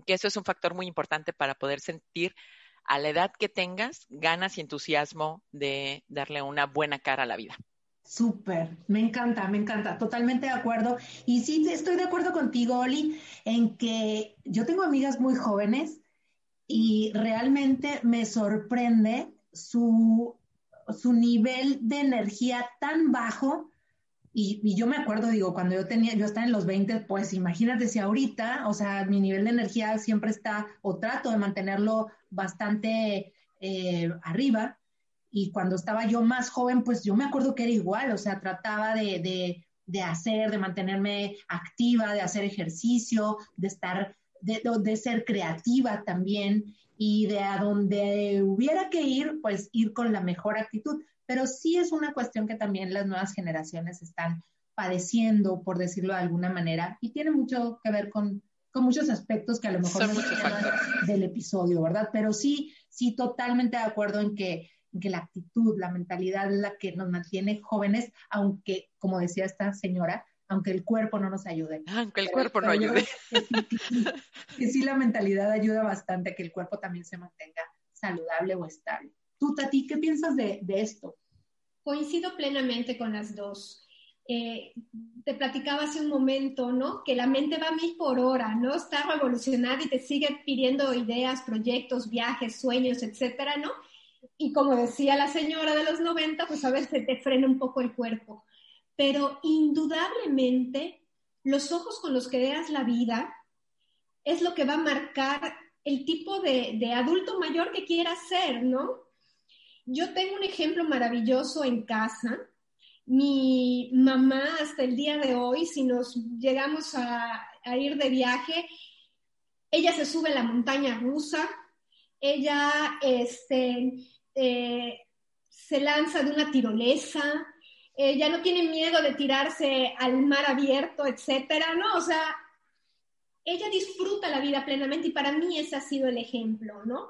que eso es un factor muy importante para poder sentir a la edad que tengas ganas y entusiasmo de darle una buena cara a la vida. Súper, me encanta, me encanta, totalmente de acuerdo. Y sí, estoy de acuerdo contigo, Oli, en que yo tengo amigas muy jóvenes y realmente me sorprende su, su nivel de energía tan bajo. Y, yo me acuerdo, digo, cuando yo tenía, yo estaba en los 20, pues imagínate si ahorita, o sea, mi nivel de energía siempre está, o trato de mantenerlo bastante eh, arriba y cuando estaba yo más joven, pues yo me acuerdo que era igual, o sea, trataba de, hacer, de mantenerme activa, de hacer ejercicio, de estar, de, de, ser creativa también y de a donde hubiera que ir, pues ir con la mejor actitud. Pero sí es una cuestión que también las nuevas generaciones están padeciendo, por decirlo de alguna manera, y tiene mucho que ver con, con muchos aspectos que a lo mejor no del episodio, ¿verdad? Pero sí, sí, totalmente de acuerdo en que que la actitud, la mentalidad es la que nos mantiene jóvenes, aunque, como decía esta señora, aunque el cuerpo no nos ayude. Aunque el cuerpo no ayude. Que sí, la mentalidad ayuda bastante a que el cuerpo también se mantenga saludable o estable. Tú, Tati, ¿qué piensas de, esto? Coincido plenamente con las dos. Eh, te platicaba hace un momento, ¿no? Que la mente va a mil por hora, ¿no? Está revolucionada y te sigue pidiendo ideas, proyectos, viajes, sueños, etcétera, ¿no? Y como decía la señora de los 90, pues a veces te frena un poco el cuerpo. Pero indudablemente, los ojos con los que veas la vida es lo que va a marcar el tipo de, de adulto mayor que quieras ser, ¿no? Yo tengo un ejemplo maravilloso en casa. Mi mamá hasta el día de hoy, si nos llegamos a, a ir de viaje, ella se sube a la montaña rusa, ella este, eh, se lanza de una tirolesa, ya no tiene miedo de tirarse al mar abierto, etcétera, ¿no? O sea, ella disfruta la vida plenamente y para mí ese ha sido el ejemplo, ¿no?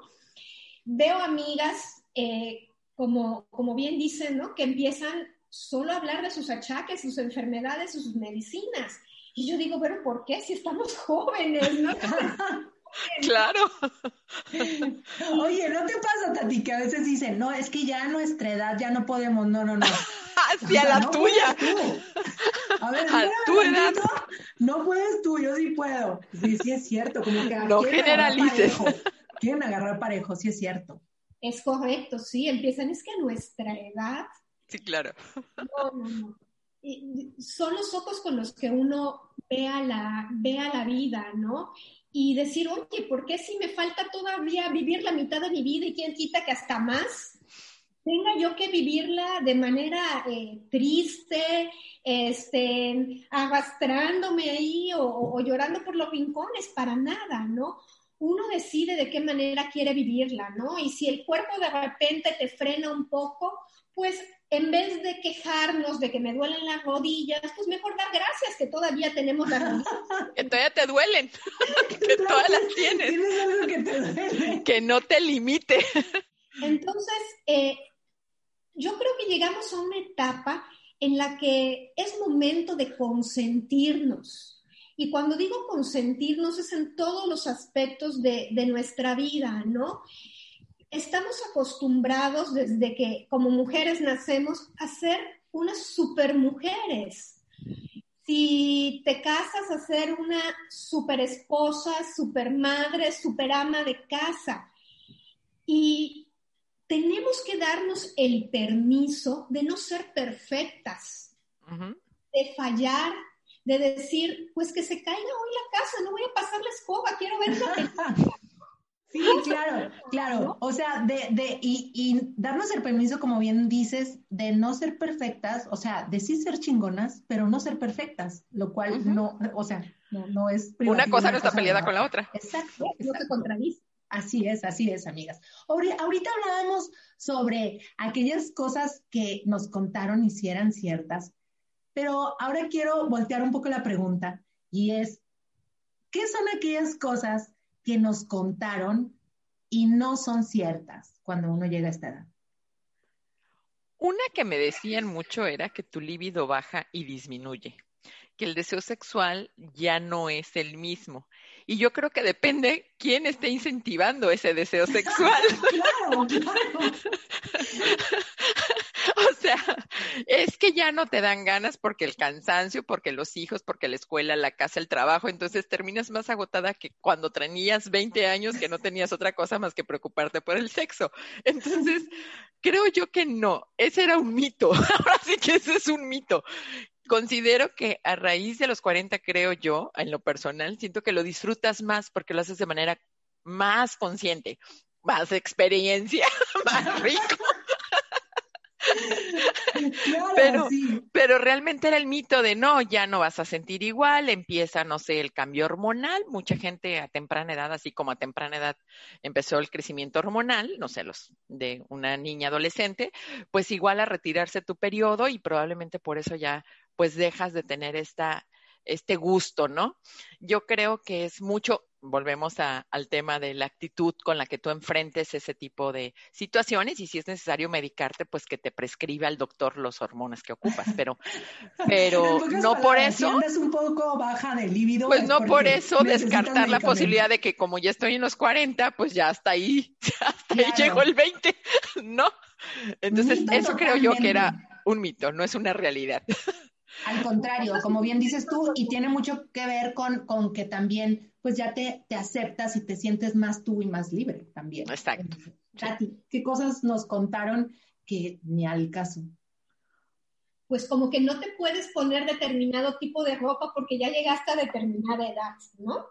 Veo amigas, eh, como, como bien dicen, ¿no? Que empiezan solo a hablar de sus achaques, sus enfermedades, sus medicinas. Y yo digo, pero ¿por qué si estamos jóvenes? ¿no? Claro. Oye, ¿no te pasa, Tati, que a veces dicen, no, es que ya a nuestra edad ya no podemos, no, no, no. Hacia la tuya. A ver, a tu edad. No puedes tú, yo sí puedo. Sí, sí es cierto, como que no generalices. Quieren agarrar parejo, sí es cierto. Es correcto, sí, empiezan, es que a nuestra edad. Sí, claro. No, no, no. son los ojos con los que uno vea la, vea la vida, ¿no? Y decir, oye, ¿por qué si me falta todavía vivir la mitad de mi vida y quién quita que hasta más? tenga yo que vivirla de manera eh, triste, este, arrastrándome ahí o, llorando por los rincones, para nada, ¿no? Uno decide de qué manera quiere vivirla, ¿no? Y si el cuerpo de repente te frena un poco, pues en vez de quejarnos de que me duelen las rodillas, pues mejor dar gracias que todavía tenemos las rodillas. que todavía te duelen, que todas las tienes. que, te que no te limite. Entonces, eh, yo creo que llegamos a una etapa en la que es momento de consentirnos. Y cuando digo consentirnos es en todos los aspectos de, nuestra vida, ¿no? Estamos acostumbrados desde que como mujeres nacemos a ser unas supermujeres. Si te casas a ser una super esposa, super madre, super ama de casa. Y tenemos que darnos el permiso de no ser perfectas, de fallar, de decir, pues que se caiga hoy la casa, no voy a pasar la escoba, quiero ver Sí, claro, claro. O sea, de, de, y, y, darnos el permiso, como bien dices, de no ser perfectas, o sea, de sí ser chingonas, pero no ser perfectas, lo cual no, o sea, no, no es... Una cosa no está peleada con la otra. Exacto. No te contradice. Así es, así es, amigas. Ahorita hablábamos sobre aquellas cosas que nos contaron y si eran ciertas, pero ahora quiero voltear un poco la pregunta y es, ¿qué son aquellas cosas que nos contaron y no son ciertas cuando uno llega a esta edad? Una que me decían mucho era que tu líbido baja y disminuye, que el deseo sexual ya no es el mismo y yo creo que depende quién esté incentivando ese deseo sexual. claro, claro. o sea, es que ya no te dan ganas porque el cansancio, porque los hijos, porque la escuela, la casa, el trabajo, entonces terminas más agotada que cuando tenías 20 años que no tenías otra cosa más que preocuparte por el sexo. Entonces, creo yo que no, ese era un mito. Ahora sí que ese es un mito considero que a raíz de los 40, creo yo, en lo personal, siento que lo disfrutas más porque lo haces de manera más consciente, más experiencia, más rico pero, pero realmente era el mito de no, ya no vas a sentir igual, empieza, no sé, el cambio hormonal. Mucha gente a temprana edad, así como a temprana edad empezó el crecimiento hormonal, no sé, los de una niña adolescente, pues igual a retirarse tu periodo y probablemente por eso ya pues dejas de tener esta este gusto, ¿no? Yo creo que es mucho, volvemos al tema de la actitud con la que tú enfrentes ese tipo de situaciones y si es necesario medicarte, pues que te prescriba el doctor los hormonas que ocupas, pero, pero no por eso. un poco baja de líbido. Pues no por eso descartar la posibilidad de que como ya estoy en los 40, pues ya hasta ahí, hasta ahí llegó el 20, ¿no? Entonces, eso creo yo que era un mito, no es una realidad. Al contrario, como bien dices tú, y tiene mucho que ver con, con que también, pues ya te, te, aceptas y te sientes más tú y más libre también. Exacto. ¿qué cosas nos contaron que ni al caso? Pues como que no te puedes poner determinado tipo de ropa porque ya llegaste a determinada edad, ¿no?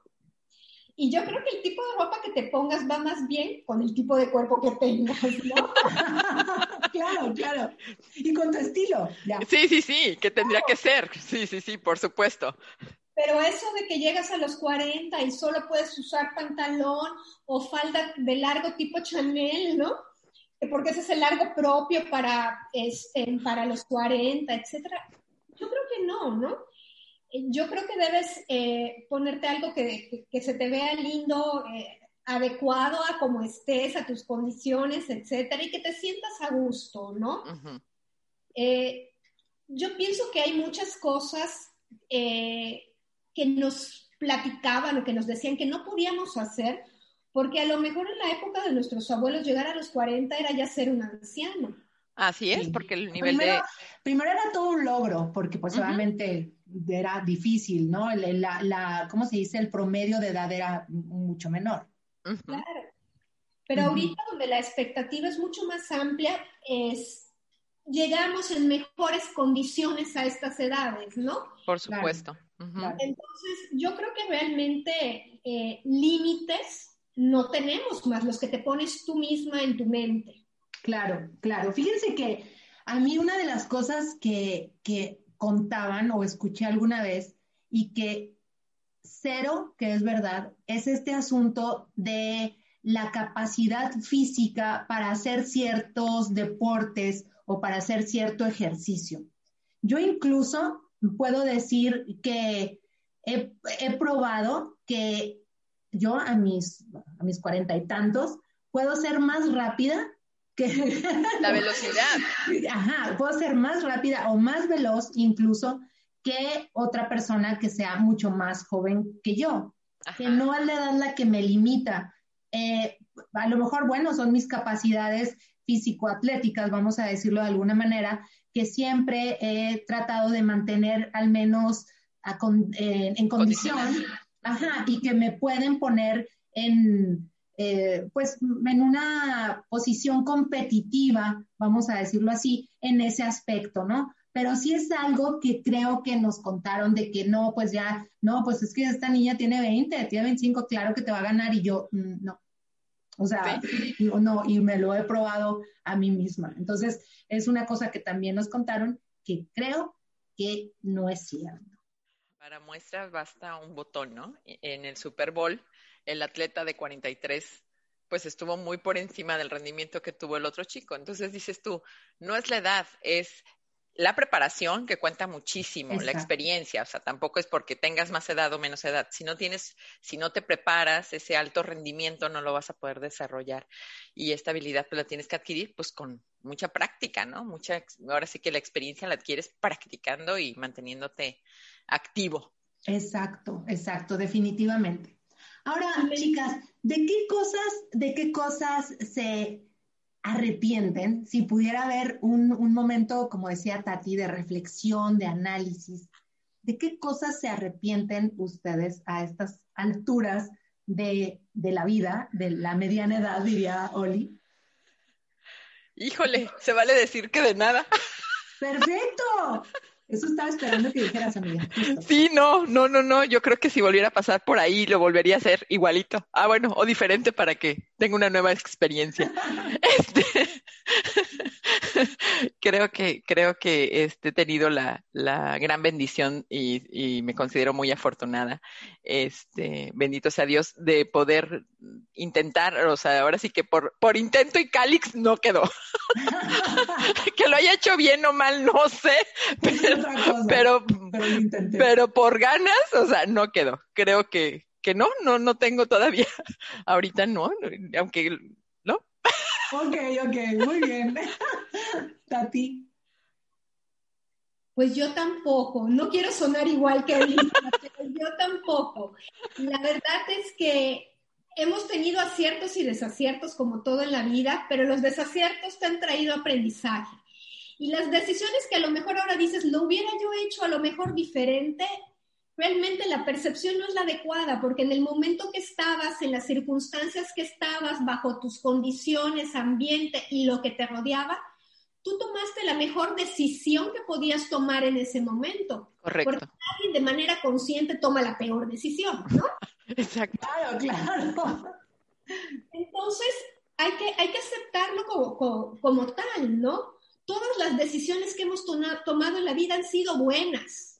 Y yo creo que el tipo de ropa que te pongas va más bien con el tipo de cuerpo que tengas, ¿no? claro, claro. Y con tu estilo. Sí, sí, sí, que tendría que ser. Sí, sí, sí, por supuesto. Pero eso de que llegas a los 40 y solo puedes usar pantalón o falda de largo tipo Chanel, ¿no? Porque ese es el largo propio para, este, para los 40, etcétera. Yo creo que no, ¿no? yo creo que debes eh, ponerte algo que, se te vea lindo, eh, adecuado a cómo estés, a tus condiciones, etcétera, y que te sientas a gusto, ¿no? Eh, yo pienso que hay muchas cosas que nos platicaban o que nos decían que no podíamos hacer, porque a lo mejor en la época de nuestros abuelos llegar a los 40 era ya ser un anciano. Así es, porque el nivel de... Primero era todo un logro, porque pues obviamente era difícil, ¿no? La, la, ¿cómo se dice? El promedio de edad era mucho menor. Claro. Pero ahorita donde la expectativa es mucho más amplia, es llegamos en mejores condiciones a estas edades, ¿no? Por supuesto. Entonces, yo creo que realmente eh, límites no tenemos más los que te pones tú misma en tu mente. Claro, claro. Fíjense que a mí una de las cosas que, que contaban o escuché alguna vez y que cero, que es verdad, es este asunto de la capacidad física para hacer ciertos deportes o para hacer cierto ejercicio. Yo incluso puedo decir que he, probado que yo a mis, a mis cuarenta y tantos puedo ser más rápida que... La velocidad. Ajá, puedo ser más rápida o más veloz incluso que otra persona que sea mucho más joven que yo. Que no es la edad la que me limita. Eh, a lo mejor, bueno, son mis capacidades físico-atléticas, vamos a decirlo de alguna manera, que siempre he tratado de mantener al menos eh, en condición, ajá, y que me pueden poner en, eh, pues, en una posición competitiva, vamos a decirlo así, en ese aspecto, ¿no? Pero sí es algo que creo que nos contaron de que no, pues ya, no, pues es que esta niña tiene 20, tiene 25, claro que te va a ganar y yo, mm, no, o sea, no, y me lo he probado a mí misma. Entonces, es una cosa que también nos contaron que creo que no es cierto. Para muestras basta un botón, ¿no? En el Super Bowl, el atleta de 43 pues estuvo muy por encima del rendimiento que tuvo el otro chico. Entonces dices tú, no es la edad, es la preparación que cuenta muchísimo, la experiencia, o sea, tampoco es porque tengas más edad o menos edad. Si no tienes, si no te preparas, ese alto rendimiento no lo vas a poder desarrollar. Y esta habilidad pues la tienes que adquirir pues con mucha práctica, ¿no? Mucha, ahora sí que la experiencia la adquieres practicando y manteniéndote activo. Exacto, exacto, definitivamente. Ahora, chicas, ¿de qué cosas, de qué cosas se arrepienten, si pudiera haber un, momento, como decía Tati, de reflexión, de análisis, ¿de qué cosas se arrepienten ustedes a estas alturas de, de la vida, de la mediana edad, diría Oli? Híjole, se vale decir que de nada. Perfecto. Eso estaba esperando que dijeras, amiga. Sí, no, no, no, no. Yo creo que si volviera a pasar por ahí, lo volvería a hacer igualito. Ah, bueno, o diferente para que tenga una nueva experiencia. Creo que, creo que este, he tenido la, la gran bendición y, y, me considero muy afortunada, este, bendito sea Dios, de poder intentar, o sea, ahora sí que por, por intento y Calix no quedó. que lo haya hecho bien o mal, no sé, pero, pero, por ganas, o sea, no quedó. Creo que, que no, no, no tengo todavía, ahorita no, aunque, ¿no? Ok, ok, muy bien. Tati. Pues yo tampoco, no quiero sonar igual que Elisa, pero yo tampoco. La verdad es que hemos tenido aciertos y desaciertos como todo en la vida, pero los desaciertos te han traído aprendizaje. Y las decisiones que a lo mejor ahora dices, lo hubiera yo hecho a lo mejor diferente, realmente la percepción no es la adecuada, porque en el momento que estabas, en las circunstancias que estabas, bajo tus condiciones, ambiente y lo que te rodeaba, tú tomaste la mejor decisión que podías tomar en ese momento. Correcto. Porque alguien de manera consciente toma la peor decisión, ¿no? Exacto. Claro, claro. Entonces, hay que, hay que aceptarlo como, como, tal, ¿no? Todas las decisiones que hemos tomado en la vida han sido buenas.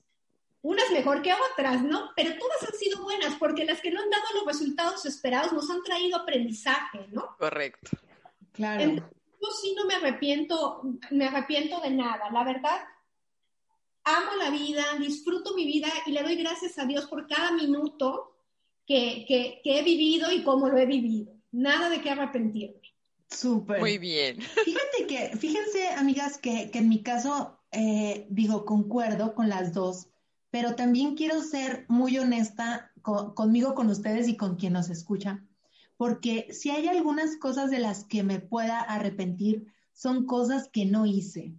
Unas mejor que otras, ¿no? Pero todas han sido buenas porque las que no han dado los resultados esperados nos han traído aprendizaje, ¿no? Correcto. Claro yo sí no me arrepiento, me arrepiento de nada. La verdad, amo la vida, disfruto mi vida y le doy gracias a Dios por cada minuto que, he vivido y cómo lo he vivido. Nada de qué arrepentirme. Súper. Muy bien. Fíjate que, fíjense, amigas, que, en mi caso, eh, digo, concuerdo con las dos, pero también quiero ser muy honesta conmigo, con ustedes y con quien nos escucha porque si hay algunas cosas de las que me pueda arrepentir, son cosas que no hice.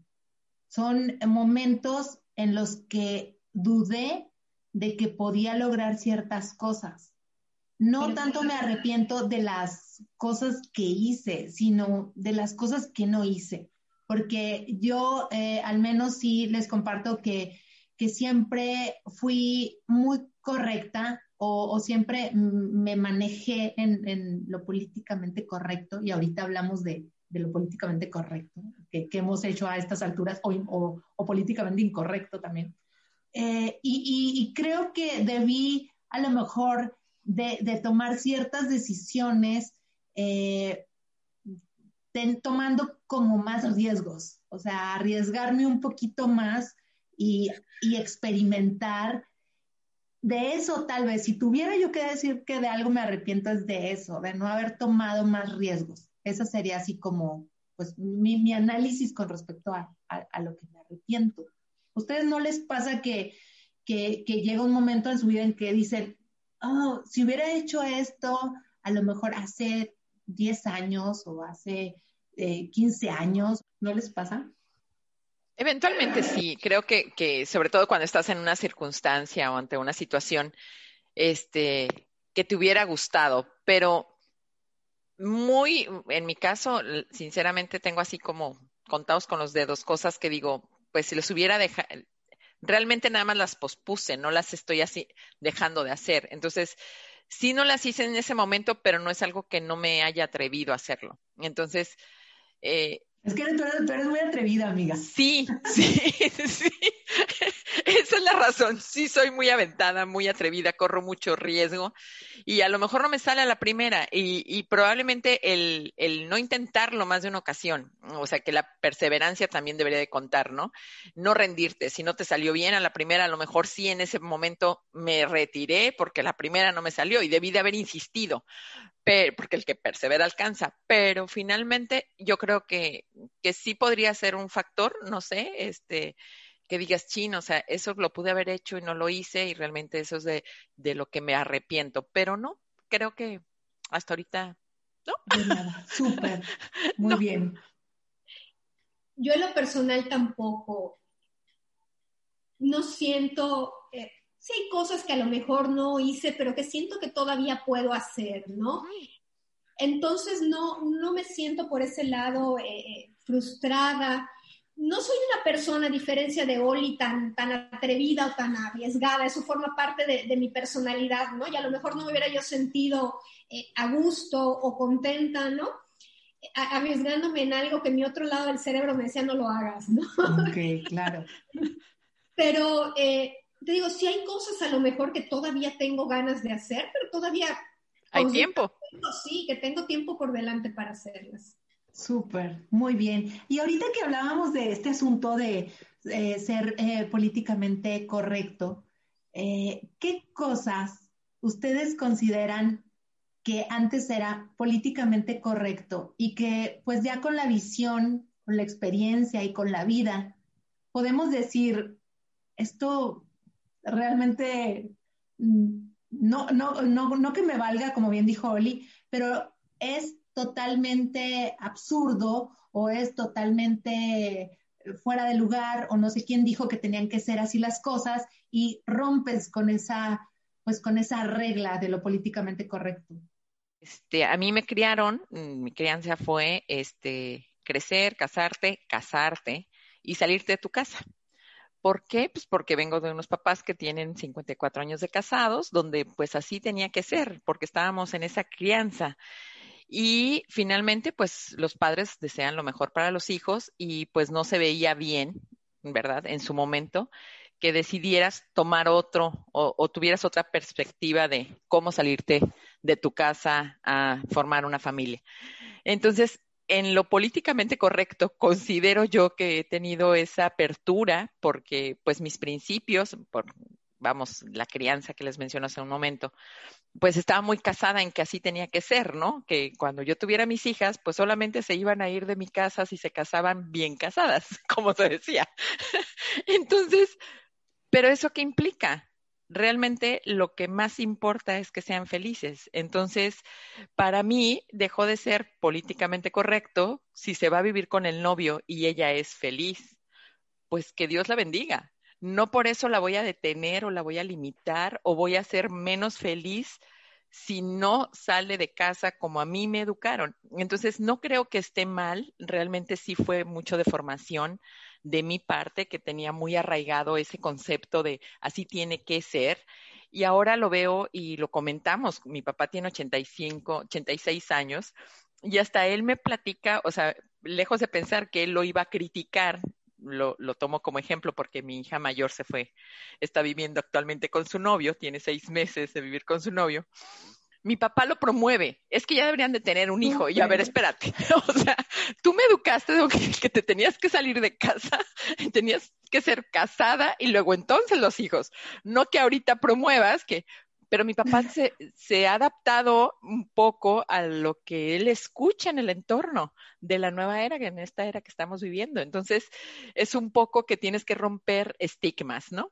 Son momentos en los que dudé de que podía lograr ciertas cosas. No tanto me arrepiento de las cosas que hice, sino de las cosas que no hice. Porque yo eh, al menos sí les comparto que, que siempre fui muy correcta o, siempre me manejé en, lo políticamente correcto y ahorita hablamos de, de lo políticamente correcto que, hemos hecho a estas alturas o, o, políticamente incorrecto también. Eh, y, creo que debí a lo mejor de, de tomar ciertas decisiones eh, tomando como más riesgos, o sea, arriesgarme un poquito más y, experimentar de eso tal vez, si tuviera yo que decir que de algo me arrepiento es de eso, de no haber tomado más riesgos. Esa sería así como, pues, mi, análisis con respecto a, lo que me arrepiento. ¿Ustedes no les pasa que, que, llega un momento en su vida en que dicen, oh, si hubiera hecho esto, a lo mejor hace 10 años o hace 15 eh, años, ¿no les pasa? Eventualmente sí, creo que, sobre todo cuando estás en una circunstancia o ante una situación este, que te hubiera gustado, pero muy, en mi caso, sinceramente tengo así como contados con los dedos cosas que digo, pues si los hubiera dejado, realmente nada más las pospuse, no las estoy así dejando de hacer. Entonces, sí no las hice en ese momento, pero no es algo que no me haya atrevido a hacerlo. Entonces, eh, es que tú eres, muy atrevida, amiga. Sí, sí, sí. Esa es la razón. Sí, soy muy aventada, muy atrevida, corro mucho riesgo y a lo mejor no me sale a la primera y, probablemente el, no intentarlo más de una ocasión, o sea que la perseverancia también debería de contar, ¿no? No rendirte. Si no te salió bien a la primera, a lo mejor sí en ese momento me retiré porque la primera no me salió y debí de haber insistido porque el que persevera alcanza, pero finalmente yo creo que, que sí podría ser un factor, no sé, este, que digas, chino, o sea, eso lo pude haber hecho y no lo hice y realmente eso es de, de lo que me arrepiento, pero no, creo que hasta ahorita, ¿no? De nada, súper, muy bien. Yo en lo personal tampoco, no siento, eh, sí hay cosas que a lo mejor no hice, pero que siento que todavía puedo hacer, ¿no? Entonces no, no me siento por ese lado eh, eh, frustrada. No soy una persona, a diferencia de Oli, tan, tan atrevida o tan arriesgada. Eso forma parte de, mi personalidad, ¿no? Y a lo mejor no me hubiera yo sentido eh, a gusto o contenta, ¿no? arriesgándome en algo que mi otro lado del cerebro me decía no lo hagas, ¿no? Ok, claro. Pero te digo, sí hay cosas a lo mejor que todavía tengo ganas de hacer, pero todavía... Hay tiempo. sí, que tengo tiempo por delante para hacerlas. Súper, muy bien. Y ahorita que hablábamos de este asunto de eh, ser eh, políticamente correcto, eh, ¿qué cosas ustedes consideran que antes era políticamente correcto y que pues ya con la visión, con la experiencia y con la vida, podemos decir, esto realmente mm, no, no, no, no que me valga, como bien dijo Oli, pero es totalmente absurdo o es totalmente fuera de lugar o no sé quién dijo que tenían que ser así las cosas y rompes con esa pues con esa regla de lo políticamente correcto. Este, a mí me criaron, mm, mi crianza fue este crecer, casarte, casarte y salirte de tu casa. ¿Por qué? Pues porque vengo de unos papás que tienen 54 años de casados, donde pues así tenía que ser, porque estábamos en esa crianza. Y finalmente, pues los padres desean lo mejor para los hijos y pues no se veía bien, ¿verdad? En su momento, que decidieras tomar otro o, tuvieras otra perspectiva de cómo salirte de tu casa a formar una familia. Entonces, en lo políticamente correcto, considero yo que he tenido esa apertura porque pues mis principios, por, vamos, la crianza que les menciono hace un momento, pues estaba muy casada en que así tenía que ser, ¿no? Que cuando yo tuviera mis hijas, pues solamente se iban a ir de mi casa si se casaban bien casadas, como se decía. Entonces, pero eso qué implica? realmente lo que más importa es que sean felices. Entonces, para mí dejó de ser políticamente correcto si se va a vivir con el novio y ella es feliz, pues que Dios la bendiga. No por eso la voy a detener o la voy a limitar o voy a ser menos feliz si no sale de casa como a mí me educaron. Entonces, no creo que esté mal, realmente sí fue mucho de formación de mi parte que tenía muy arraigado ese concepto de así tiene que ser. Y ahora lo veo y lo comentamos. Mi papá tiene 85, 86 años y hasta él me platica, o sea, lejos de pensar que él lo iba a criticar, lo, lo, tomo como ejemplo porque mi hija mayor se fue, está viviendo actualmente con su novio, tiene seis meses de vivir con su novio. Mi papá lo promueve, es que ya deberían de tener un hijo. Y a ver, espérate, o sea, tú me educaste de que, que te tenías que salir de casa, tenías que ser casada y luego entonces los hijos. No que ahorita promuevas que, pero mi papá se, se, ha adaptado un poco a lo que él escucha en el entorno de la nueva era, en esta era que estamos viviendo. Entonces, es un poco que tienes que romper estigmas, ¿no?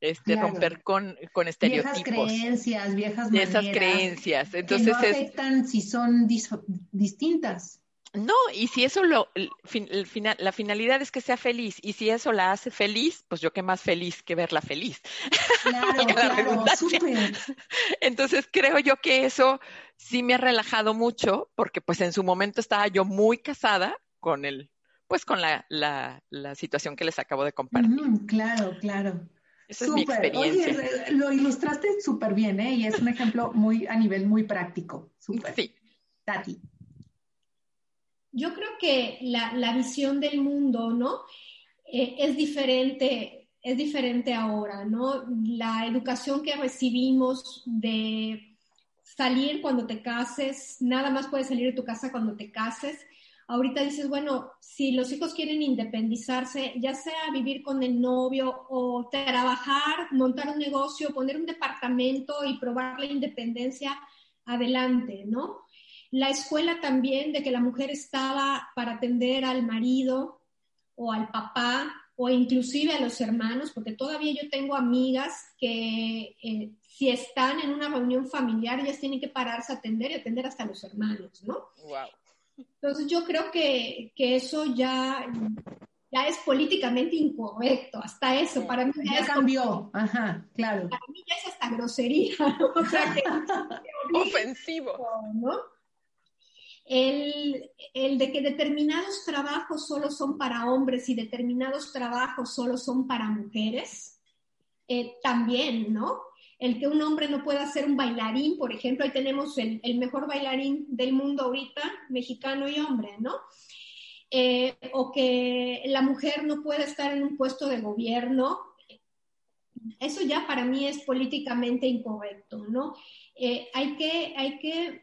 Este, claro. romper con, con estereotipos. Viejas creencias, viejas maneras. Esas creencias. Entonces, que no afectan es, si son distintas. No, y si eso lo, el, el final, la finalidad es que sea feliz, y si eso la hace feliz, pues yo qué más feliz que verla feliz. Claro, claro, súper. Entonces creo yo que eso sí me ha relajado mucho, porque pues en su momento estaba yo muy casada con el, pues con la, la, la situación que les acabo de compartir. Mm, claro, claro. Esa es mi experiencia. Oye, lo ilustraste súper bien, ¿eh? Y es un ejemplo muy, a nivel muy práctico. Súper. Sí. Tati. Yo creo que la, la visión del mundo, ¿no? Eh, es diferente, es diferente ahora, ¿no? La educación que recibimos de salir cuando te cases, nada más puedes salir de tu casa cuando te cases. Ahorita dices, bueno, si los hijos quieren independizarse, ya sea vivir con el novio o trabajar, montar un negocio, poner un departamento y probar la independencia, adelante, ¿no? La escuela también de que la mujer estaba para atender al marido o al papá o inclusive a los hermanos, porque todavía yo tengo amigas que eh, si están en una reunión familiar, ellas tienen que pararse a atender y atender hasta a los hermanos, ¿no? Wow. Entonces yo creo que, que eso ya, ya es políticamente incorrecto, hasta eso, para mí ya, ya cambió, como, ajá, claro. Para mí ya es hasta grosería, ¿no? o sea, que, ofensivo, ¿no? El, el, de que determinados trabajos solo son para hombres y determinados trabajos solo son para mujeres, eh, también, ¿no? El que un hombre no pueda ser un bailarín, por ejemplo, ahí tenemos el, el mejor bailarín del mundo ahorita, mexicano y hombre, ¿no? Eh, o que la mujer no pueda estar en un puesto de gobierno, eso ya para mí es políticamente incorrecto, ¿no? Eh, hay, que, hay que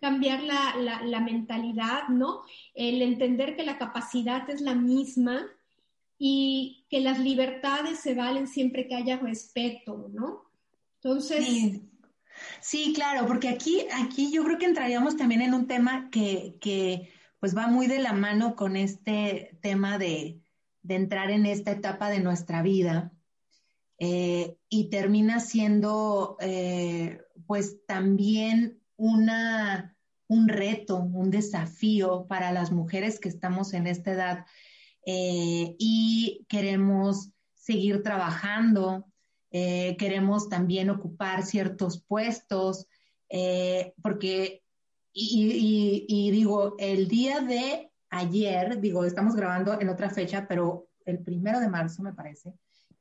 cambiar la, la, mentalidad, ¿no? El entender que la capacidad es la misma y que las libertades se valen siempre que haya respeto, ¿no? Entonces... Sí. Sí, claro, porque aquí, aquí yo creo que entraríamos también en un tema que, que pues va muy de la mano con este tema de, de entrar en esta etapa de nuestra vida eh, y termina siendo eh, pues también una, un reto, un desafío para las mujeres que estamos en esta edad eh, y queremos seguir trabajando, eh, queremos también ocupar ciertos puestos, eh, porque, y, digo, el día de ayer, digo, estamos grabando en otra fecha, pero el primero de marzo me parece,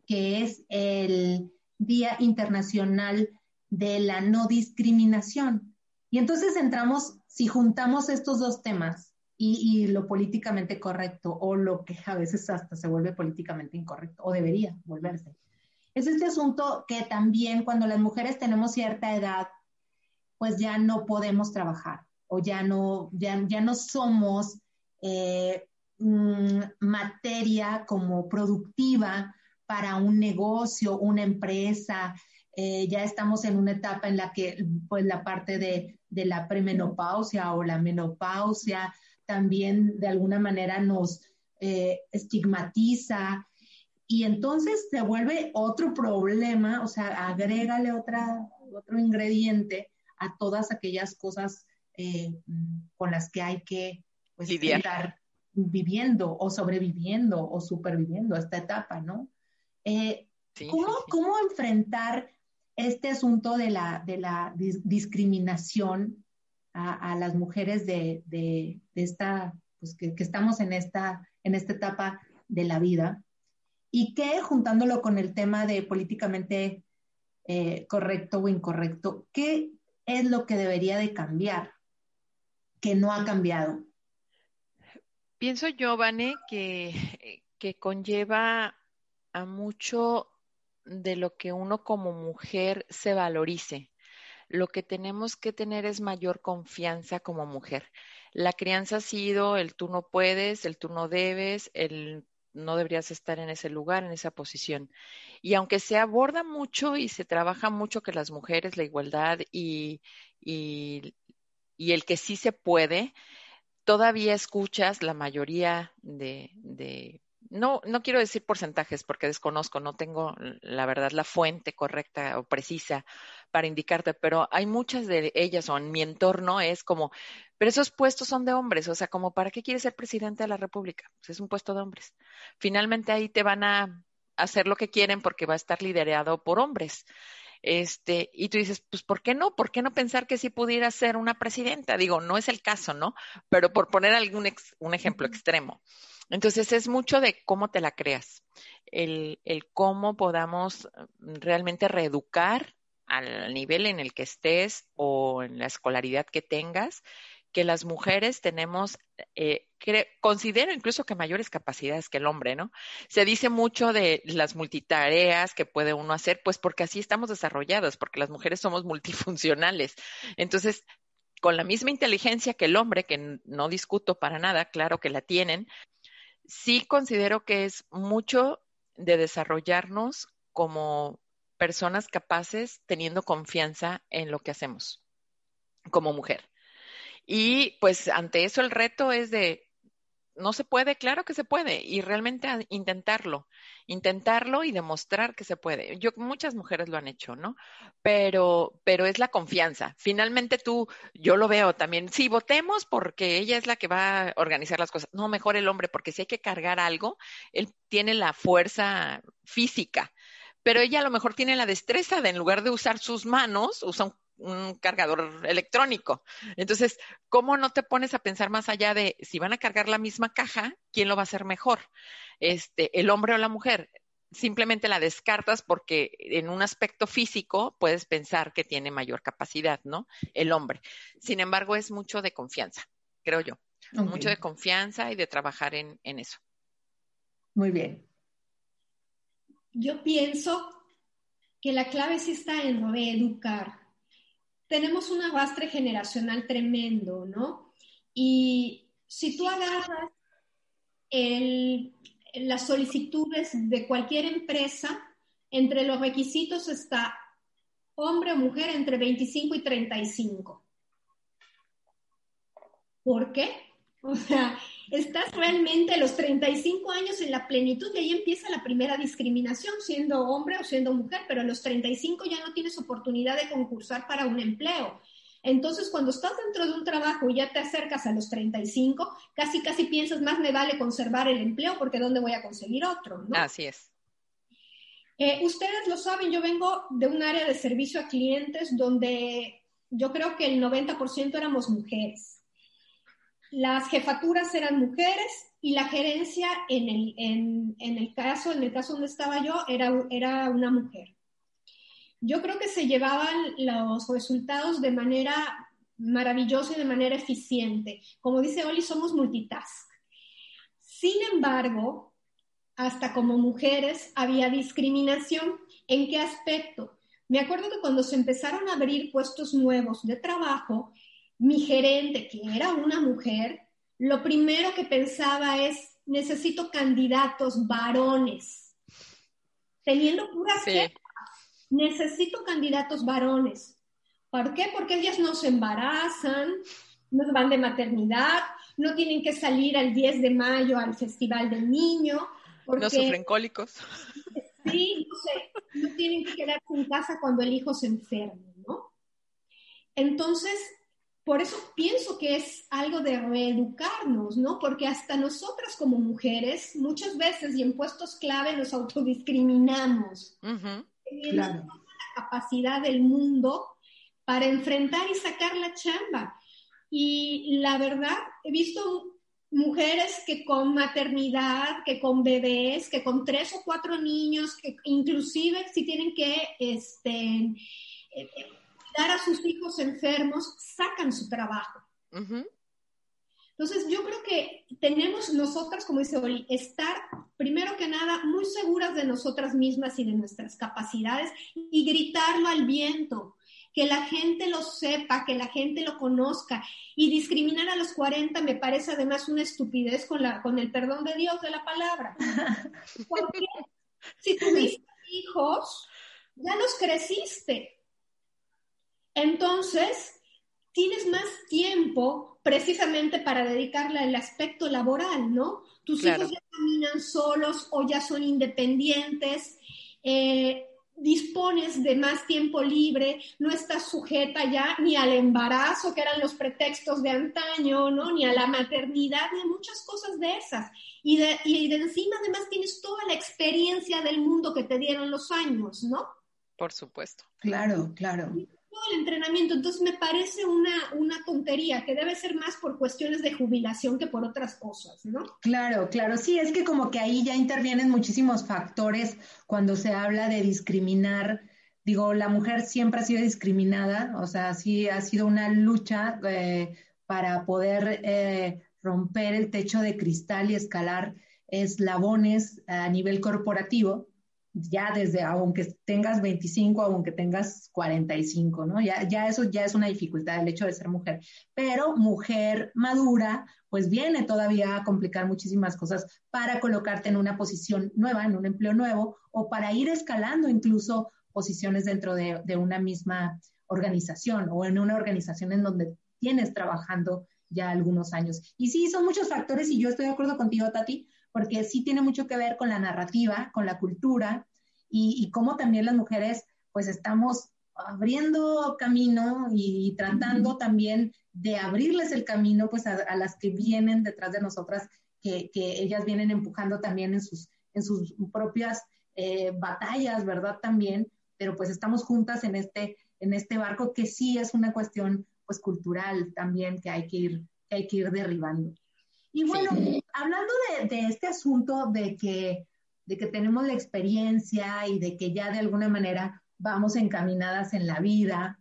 que es el Día Internacional de la No Discriminación. Y entonces entramos, si juntamos estos dos temas y, y, lo políticamente correcto o lo que a veces hasta se vuelve políticamente incorrecto o debería volverse, es este asunto que también cuando las mujeres tenemos cierta edad, pues ya no podemos trabajar o ya no, ya, ya no somos eh, mmm, materia como productiva para un negocio, una empresa, eh, ya estamos en una etapa en la que pues la parte de, de, la premenopausia o la menopausia también de alguna manera nos eh, estigmatiza y entonces se vuelve otro problema, o sea, agrégale otra, otro ingrediente a todas aquellas cosas eh, con las que hay que pues, estar viviendo o sobreviviendo o superviviendo esta etapa, ¿no? Eh, sí, ¿cómo, sí, sí. ¿Cómo enfrentar este asunto de la, de la dis discriminación a, a, las mujeres de, de, de esta, pues que, que, estamos en esta, en esta etapa de la vida? Y que, juntándolo con el tema de políticamente eh, correcto o incorrecto, ¿qué es lo que debería de cambiar? que no ha cambiado? Pienso yo, Vane, que, que conlleva a mucho de lo que uno como mujer se valorice. Lo que tenemos que tener es mayor confianza como mujer. La crianza ha sido el tú no puedes, el tú no debes, el no deberías estar en ese lugar, en esa posición. Y aunque se aborda mucho y se trabaja mucho que las mujeres, la igualdad y, y, y el que sí se puede, todavía escuchas la mayoría de, de no, no quiero decir porcentajes porque desconozco, no tengo la verdad la fuente correcta o precisa para indicarte, pero hay muchas de ellas o en mi entorno es como, pero esos puestos son de hombres, o sea, como, ¿para qué quieres ser presidente de la República? Pues es un puesto de hombres. Finalmente ahí te van a hacer lo que quieren porque va a estar liderado por hombres. Este, y tú dices, pues, ¿por qué no? ¿Por qué no pensar que sí pudiera ser una presidenta? Digo, no es el caso, ¿no? Pero por poner algún un ejemplo extremo. Entonces es mucho de cómo te la creas, el, cómo podamos realmente reeducar al nivel en el que estés o en la escolaridad que tengas, que las mujeres tenemos, eh, considero incluso que mayores capacidades que el hombre, ¿no? Se dice mucho de las multitareas que puede uno hacer, pues porque así estamos desarrolladas, porque las mujeres somos multifuncionales. Entonces, con la misma inteligencia que el hombre, que no discuto para nada, claro que la tienen, sí considero que es mucho de desarrollarnos como personas capaces teniendo confianza en lo que hacemos como mujer. Y pues ante eso el reto es de no se puede, claro que se puede, y realmente intentarlo, intentarlo y demostrar que se puede. Yo, muchas mujeres lo han hecho, ¿no? Pero, pero es la confianza. Finalmente tú, yo lo veo también, sí, votemos porque ella es la que va a organizar las cosas. No, mejor el hombre, porque si hay que cargar algo, él tiene la fuerza física pero ella a lo mejor tiene la destreza de en lugar de usar sus manos, usa un un cargador electrónico. Entonces, ¿cómo no te pones a pensar más allá de si van a cargar la misma caja, quién lo va a hacer mejor? Este, el hombre o la mujer. Simplemente la descartas porque en un aspecto físico puedes pensar que tiene mayor capacidad, ¿no? El hombre. Sin embargo, es mucho de confianza, creo yo. Mucho de confianza y de trabajar en, en eso. Muy bien. Yo pienso que la clave sí está en reeducar tenemos un arrastre generacional tremendo, ¿no? Y si tú agarras las solicitudes de cualquier empresa, entre los requisitos está hombre o mujer entre 25 y 35. ¿Por qué? O sea, estás realmente a los 35 años en la plenitud y ahí empieza la primera discriminación, siendo hombre o siendo mujer, pero a los 35 ya no tienes oportunidad de concursar para un empleo. Entonces, cuando estás dentro de un trabajo y ya te acercas a los 35, casi, casi piensas, más me vale conservar el empleo porque ¿dónde voy a conseguir otro? Así es. Eh, ustedes lo saben, yo vengo de un área de servicio a clientes donde yo creo que el 90% éramos mujeres las jefaturas eran mujeres y la gerencia en el, en, el caso, en el caso donde estaba yo, era, era una mujer. Yo creo que se llevaban los resultados de manera maravillosa y de manera eficiente. Como dice Oli, somos multitask. Sin embargo, hasta como mujeres había discriminación. ¿En qué aspecto? Me acuerdo que cuando se empezaron a abrir puestos nuevos de trabajo, mi gerente, que era una mujer, lo primero que pensaba es, necesito candidatos varones. Teniendo puras sí. necesito candidatos varones. ¿Por qué? Porque ellas no se embarazan, no van de maternidad, no tienen que salir al 10 de mayo al Festival del Niño. no sufren cólicos. Sí, no sé, no tienen que quedarse en casa cuando el hijo se enferma, ¿no? Entonces, por eso pienso que es algo de reeducarnos, ¿no? Porque hasta nosotras como mujeres, muchas veces y en puestos clave nos autodiscriminamos. Teniendo la capacidad del mundo para enfrentar y sacar la chamba. Y la verdad, he visto mujeres que con maternidad, que con bebés, que con tres o cuatro niños, que inclusive si tienen que, este, eh, dar a sus hijos enfermos, sacan su trabajo. Entonces, yo creo que tenemos nosotras, como dice Oli, estar primero que nada muy seguras de nosotras mismas y de nuestras capacidades y gritarlo al viento, que la gente lo sepa, que la gente lo conozca. Y discriminar a los 40 me parece además una estupidez con, la, con el perdón de Dios de la palabra. Porque si tuviste hijos, ya los creciste. Entonces, tienes más tiempo precisamente para dedicarle al aspecto laboral, ¿no? Tus hijos ya caminan solos o ya son independientes, eh, dispones de más tiempo libre, no estás sujeta ya ni al embarazo, que eran los pretextos de antaño, ¿no? Ni a la maternidad, ni a muchas cosas de esas. Y de, y de encima además tienes toda la experiencia del mundo que te dieron los años, ¿no? Por supuesto. Claro, claro todo el entrenamiento. Entonces me parece una, una tontería que debe ser más por cuestiones de jubilación que por otras cosas, ¿no? Claro, claro. Sí, es que como que ahí ya intervienen muchísimos factores cuando se habla de discriminar. Digo, la mujer siempre ha sido discriminada, o sea, sí ha sido una lucha eh, para poder eh, romper el techo de cristal y escalar eslabones a nivel corporativo ya desde, aunque tengas 25, aunque tengas 45, ¿no? Ya, ya eso ya es una dificultad, el hecho de ser mujer. Pero mujer madura, pues viene todavía a complicar muchísimas cosas para colocarte en una posición nueva, en un empleo nuevo, o para ir escalando incluso posiciones dentro de, de una misma organización o en una organización en donde tienes trabajando ya algunos años. Y sí, son muchos factores y yo estoy de acuerdo contigo, Tati, porque sí tiene mucho que ver con la narrativa, con la cultura y, cómo también las mujeres pues estamos abriendo camino y, tratando también de abrirles el camino pues a, las que vienen detrás de nosotras, que, ellas vienen empujando también en sus, en sus propias eh, batallas, ¿verdad? También, pero pues estamos juntas en este, en este barco que sí es una cuestión pues cultural también que hay que ir, que hay que ir derribando. Y bueno, hablando de, este asunto de que, de que tenemos la experiencia y de que ya de alguna manera vamos encaminadas en la vida,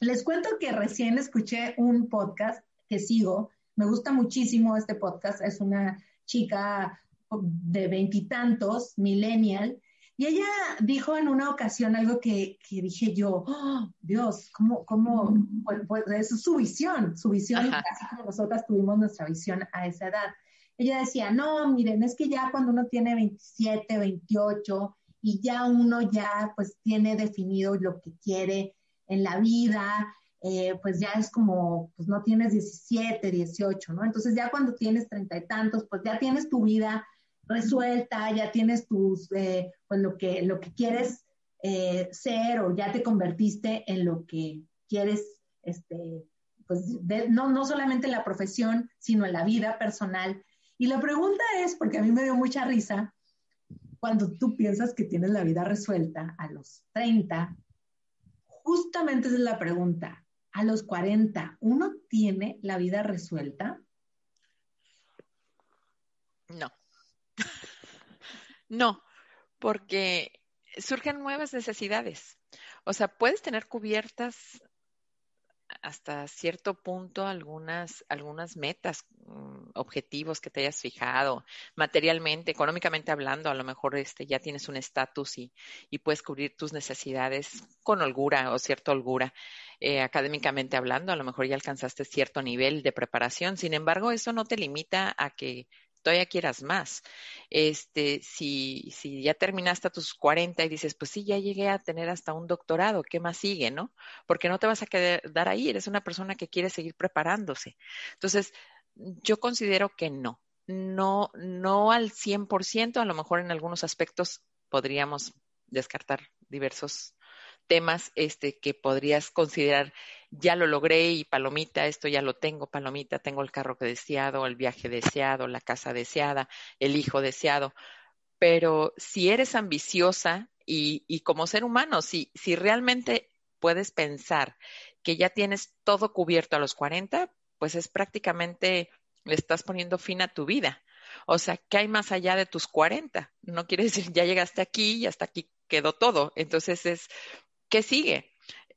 les cuento que recién escuché un podcast que sigo, me gusta muchísimo este podcast, es una chica de veintitantos, millennial, y ella dijo en una ocasión algo que, dije yo, oh, Dios, ¿cómo, cómo pues, pues, es su visión, su visión, así como nosotras tuvimos nuestra visión a esa edad. Ella decía, no, miren, es que ya cuando uno tiene 27, 28 y ya uno ya pues tiene definido lo que quiere en la vida, eh, pues ya es como, pues no tienes 17, 18, ¿no? Entonces ya cuando tienes treinta y tantos, pues ya tienes tu vida resuelta, ya tienes tus, eh, pues lo que, lo que quieres eh, ser o ya te convertiste en lo que quieres, este, pues no, no solamente en la profesión, sino en la vida personal. Y la pregunta es, porque a mí me dio mucha risa, cuando tú piensas que tienes la vida resuelta a los 30, justamente esa es la pregunta. A los 40, ¿uno tiene la vida resuelta? No. No, porque surgen nuevas necesidades. O sea, puedes tener cubiertas hasta cierto punto algunas, algunas metas, mm, objetivos que te hayas fijado, materialmente, económicamente hablando, a lo mejor este, ya tienes un estatus y, y, puedes cubrir tus necesidades con holgura o cierta holgura. Eh, académicamente hablando, a lo mejor ya alcanzaste cierto nivel de preparación. Sin embargo, eso no te limita a que todavía quieras más. Este, si, si ya terminaste a tus 40 y dices, pues sí, ya llegué a tener hasta un doctorado, ¿qué más sigue, no? Porque no te vas a quedar ahí, eres una persona que quiere seguir preparándose. Entonces, yo considero que no, no, no al 100%, a lo mejor en algunos aspectos podríamos descartar diversos temas este, que podrías considerar, ya lo logré y palomita, esto ya lo tengo, palomita, tengo el carro que deseado, el viaje deseado, la casa deseada, el hijo deseado. Pero si eres ambiciosa y, y como ser humano, si, si realmente puedes pensar que ya tienes todo cubierto a los 40, pues es prácticamente, le estás poniendo fin a tu vida. O sea, ¿qué hay más allá de tus 40? No quiere decir, ya llegaste aquí y hasta aquí quedó todo. Entonces es, ¿qué sigue?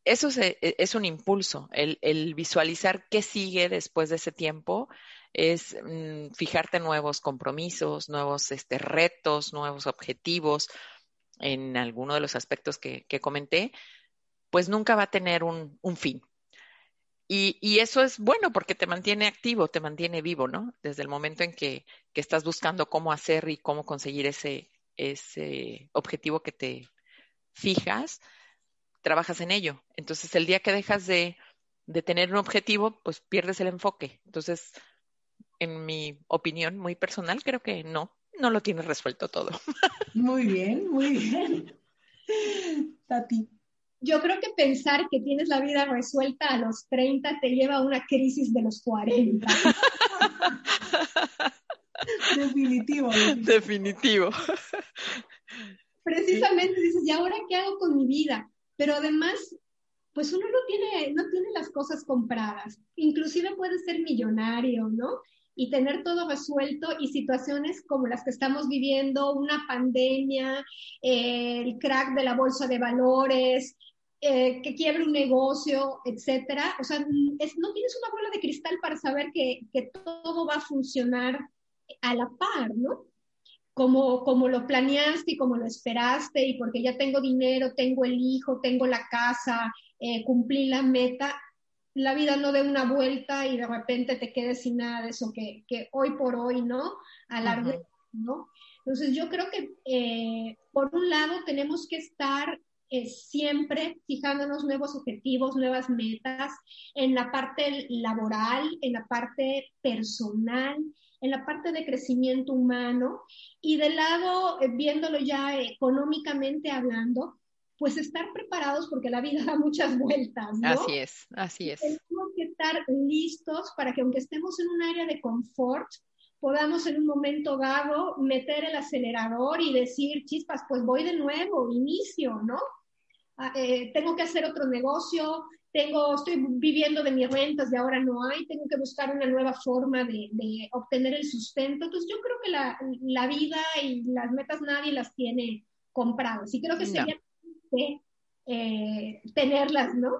Eso es un impulso, el, visualizar qué sigue después de ese tiempo es mm, fijarte nuevos compromisos, nuevos este, retos, nuevos objetivos en alguno de los aspectos que, comenté, pues nunca va a tener un, fin. Y, eso es bueno porque te mantiene activo, te mantiene vivo, ¿no? Desde el momento en que, estás buscando cómo hacer y cómo conseguir ese objetivo que te fijas, trabajas en ello. Entonces, el día que dejas de, de tener un objetivo, pues pierdes el enfoque. Entonces, en mi opinión muy personal, creo que no, no lo tienes resuelto todo. Muy bien, muy bien. Tati. Yo creo que pensar que tienes la vida resuelta a los 30 te lleva a una crisis de los 40. Definitivo. Definitivo. Precisamente dices, ¿y ahora qué hago con mi vida? Pero además, pues uno no tiene, no tiene las cosas compradas. Inclusive puede ser millonario, ¿no? y tener todo resuelto y situaciones como las que estamos viviendo, una pandemia, eh, el crack de la bolsa de valores, eh, que quiebre un negocio, etcétera. O sea, no tienes una bola de cristal para saber que, que, todo va a funcionar a la par, ¿no? Como, como lo planeaste y como lo esperaste y porque ya tengo dinero, tengo el hijo, tengo la casa, eh, cumplí la meta, la vida no dé una vuelta y de repente te quedes sin nada de eso que, hoy por hoy, ¿no? A largo, ¿no? Entonces yo creo que eh, por un lado tenemos que estar eh, siempre fijándonos nuevos objetivos, nuevas metas en la parte laboral, en la parte personal, en la parte de crecimiento humano y del lado, eh, viéndolo ya económicamente hablando, pues estar preparados porque la vida da muchas vueltas, ¿no? Así es, así es. Tenemos que estar listos para que aunque estemos en un área de confort, podamos en un momento dado meter el acelerador y decir, chispas, pues voy de nuevo, inicio, ¿no? Ah, eh, tengo que hacer otro negocio, tengo, estoy viviendo de mis rentas y ahora no hay, tengo que buscar una nueva forma de, obtener el sustento. Entonces yo creo que la, vida y las metas nadie las tiene compradas. Y creo que sería eh, tenerlas, ¿no?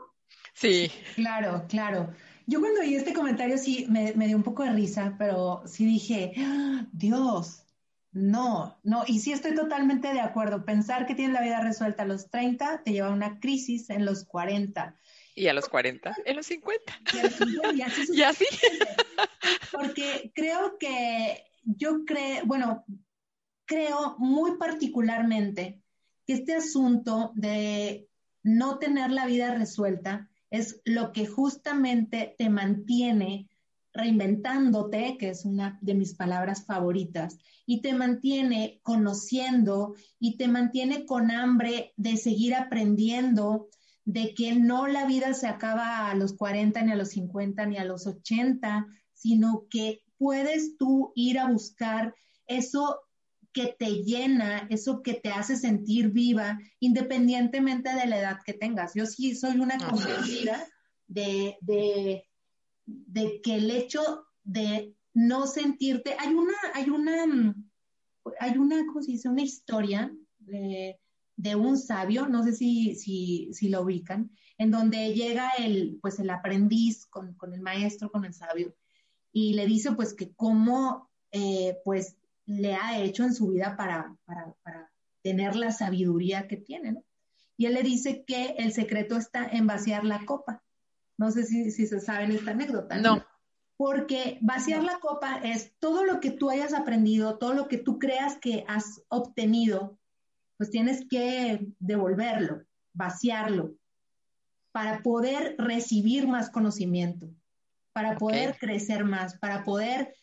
Sí. Claro, claro. Yo cuando oí este comentario sí me, dio un poco de risa, pero sí dije, ¡Ah, Dios, no, no, y sí estoy totalmente de acuerdo. Pensar que tienes la vida resuelta a los 30 te lleva a una crisis en los 40. Y a los 40, en los 50. Y, así, y así. Porque creo que yo creo, bueno, creo muy particularmente este asunto de no tener la vida resuelta es lo que justamente te mantiene reinventándote, que es una de mis palabras favoritas, y te mantiene conociendo y te mantiene con hambre de seguir aprendiendo, de que no la vida se acaba a los 40, ni a los 50, ni a los 80, sino que puedes tú ir a buscar eso que te llena, eso que te hace sentir viva, independientemente de la edad que tengas. Yo sí soy una convencida de, de, de, que el hecho de no sentirte, hay una, hay una, hay una, ¿cómo se dice? Una historia de, de un sabio, no sé si, si, si, lo ubican, en donde llega el, pues el aprendiz con, con el maestro, con el sabio, y le dice pues que cómo, eh, pues le ha hecho en su vida para, para, para tener la sabiduría que tiene, ¿no? Y él le dice que el secreto está en vaciar la copa. No sé si, si se saben esta anécdota. No. Porque vaciar la copa es todo lo que tú hayas aprendido, todo lo que tú creas que has obtenido, pues tienes que devolverlo, vaciarlo, para poder recibir más conocimiento, para poder crecer más, para poder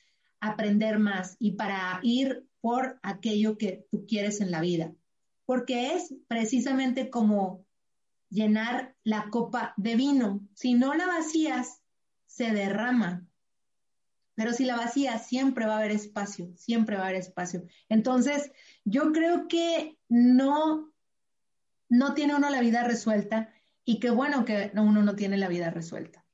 aprender más y para ir por aquello que tú quieres en la vida. Porque es precisamente como llenar la copa de vino. Si no la vacías, se derrama. Pero si la vacías, siempre va a haber espacio, siempre va a haber espacio. Entonces, yo creo que no, no tiene uno la vida resuelta y qué bueno que uno no tiene la vida resuelta.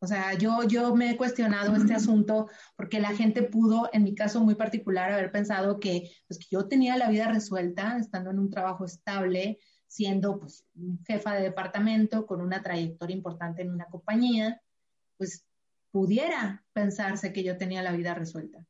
O sea, yo, yo me he cuestionado este asunto porque la gente pudo, en mi caso muy particular, haber pensado que, pues, que yo tenía la vida resuelta estando en un trabajo estable, siendo pues, jefa de departamento con una trayectoria importante en una compañía, pues pudiera pensarse que yo tenía la vida resuelta.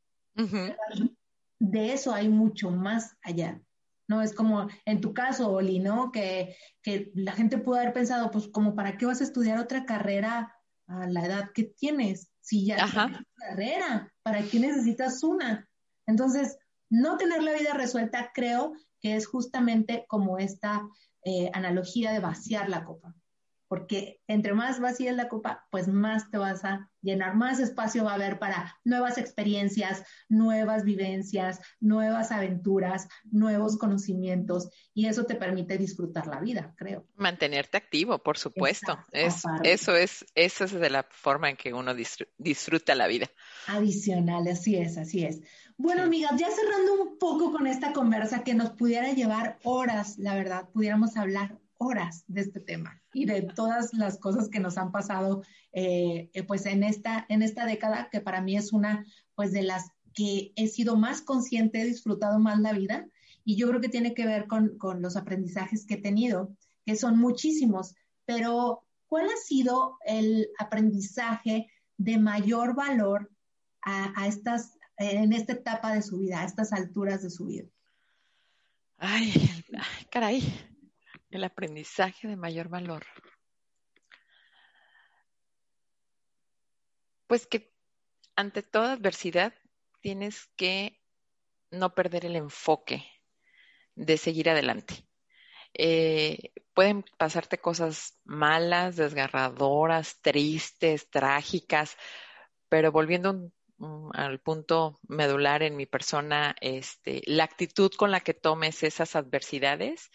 De eso hay mucho más allá. ¿no? Es como en tu caso, Oli, ¿no? Que, que la gente pudo haber pensado, pues, como, ¿para qué vas a estudiar otra carrera a la edad que tienes? Si ya tienes carrera, ¿para qué necesitas una? Entonces, no tener la vida resuelta creo que es justamente como esta eh, analogía de vaciar la copa porque entre más vacía es la copa, pues más te vas a llenar, más espacio va a haber para nuevas experiencias, nuevas vivencias, nuevas aventuras, nuevos conocimientos, y eso te permite disfrutar la vida, creo. Mantenerte activo, por supuesto. es, eso es, eso es de la forma en que uno disfruta la vida. Adicional, así es, así es. Bueno, amigas, ya cerrando un poco con esta conversa que nos pudiera llevar horas, la verdad, pudiéramos hablar horas de este tema y de todas las cosas que nos han pasado eh, eh, pues en esta, en esta década, que para mí es una pues de las que he sido más consciente, he disfrutado más la vida. Y yo creo que tiene que ver con, con los aprendizajes que he tenido, que son muchísimos, pero ¿cuál ha sido el aprendizaje de mayor valor a, a estas, en esta etapa de su vida, a estas alturas de su vida? Ay, caray, el aprendizaje de mayor valor. Pues que ante toda adversidad tienes que no perder el enfoque de seguir adelante. Eh, pueden pasarte cosas malas, desgarradoras, tristes, trágicas, pero volviendo al punto medular en mi persona, este, la actitud con la que tomes esas adversidades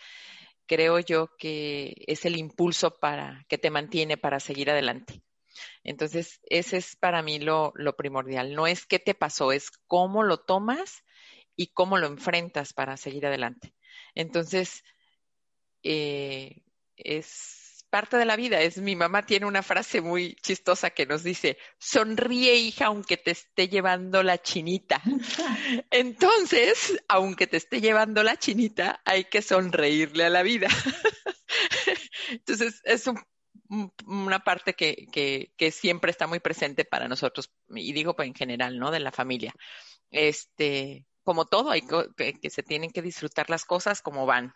creo yo que es el impulso para que te mantiene para seguir adelante. Entonces, ese es para mí lo, primordial. No es qué te pasó, es cómo lo tomas y cómo lo enfrentas para seguir adelante. Entonces, eh, es parte de la vida. Es mi mamá tiene una frase muy chistosa que nos dice, sonríe hija aunque te esté llevando la chinita. Entonces, aunque te esté llevando la chinita, hay que sonreírle a la vida. Entonces, es una parte que, que, siempre está muy presente para nosotros, y digo pues, en general, ¿no? De la familia. Este, como todo, hay que, que se tienen que disfrutar las cosas como van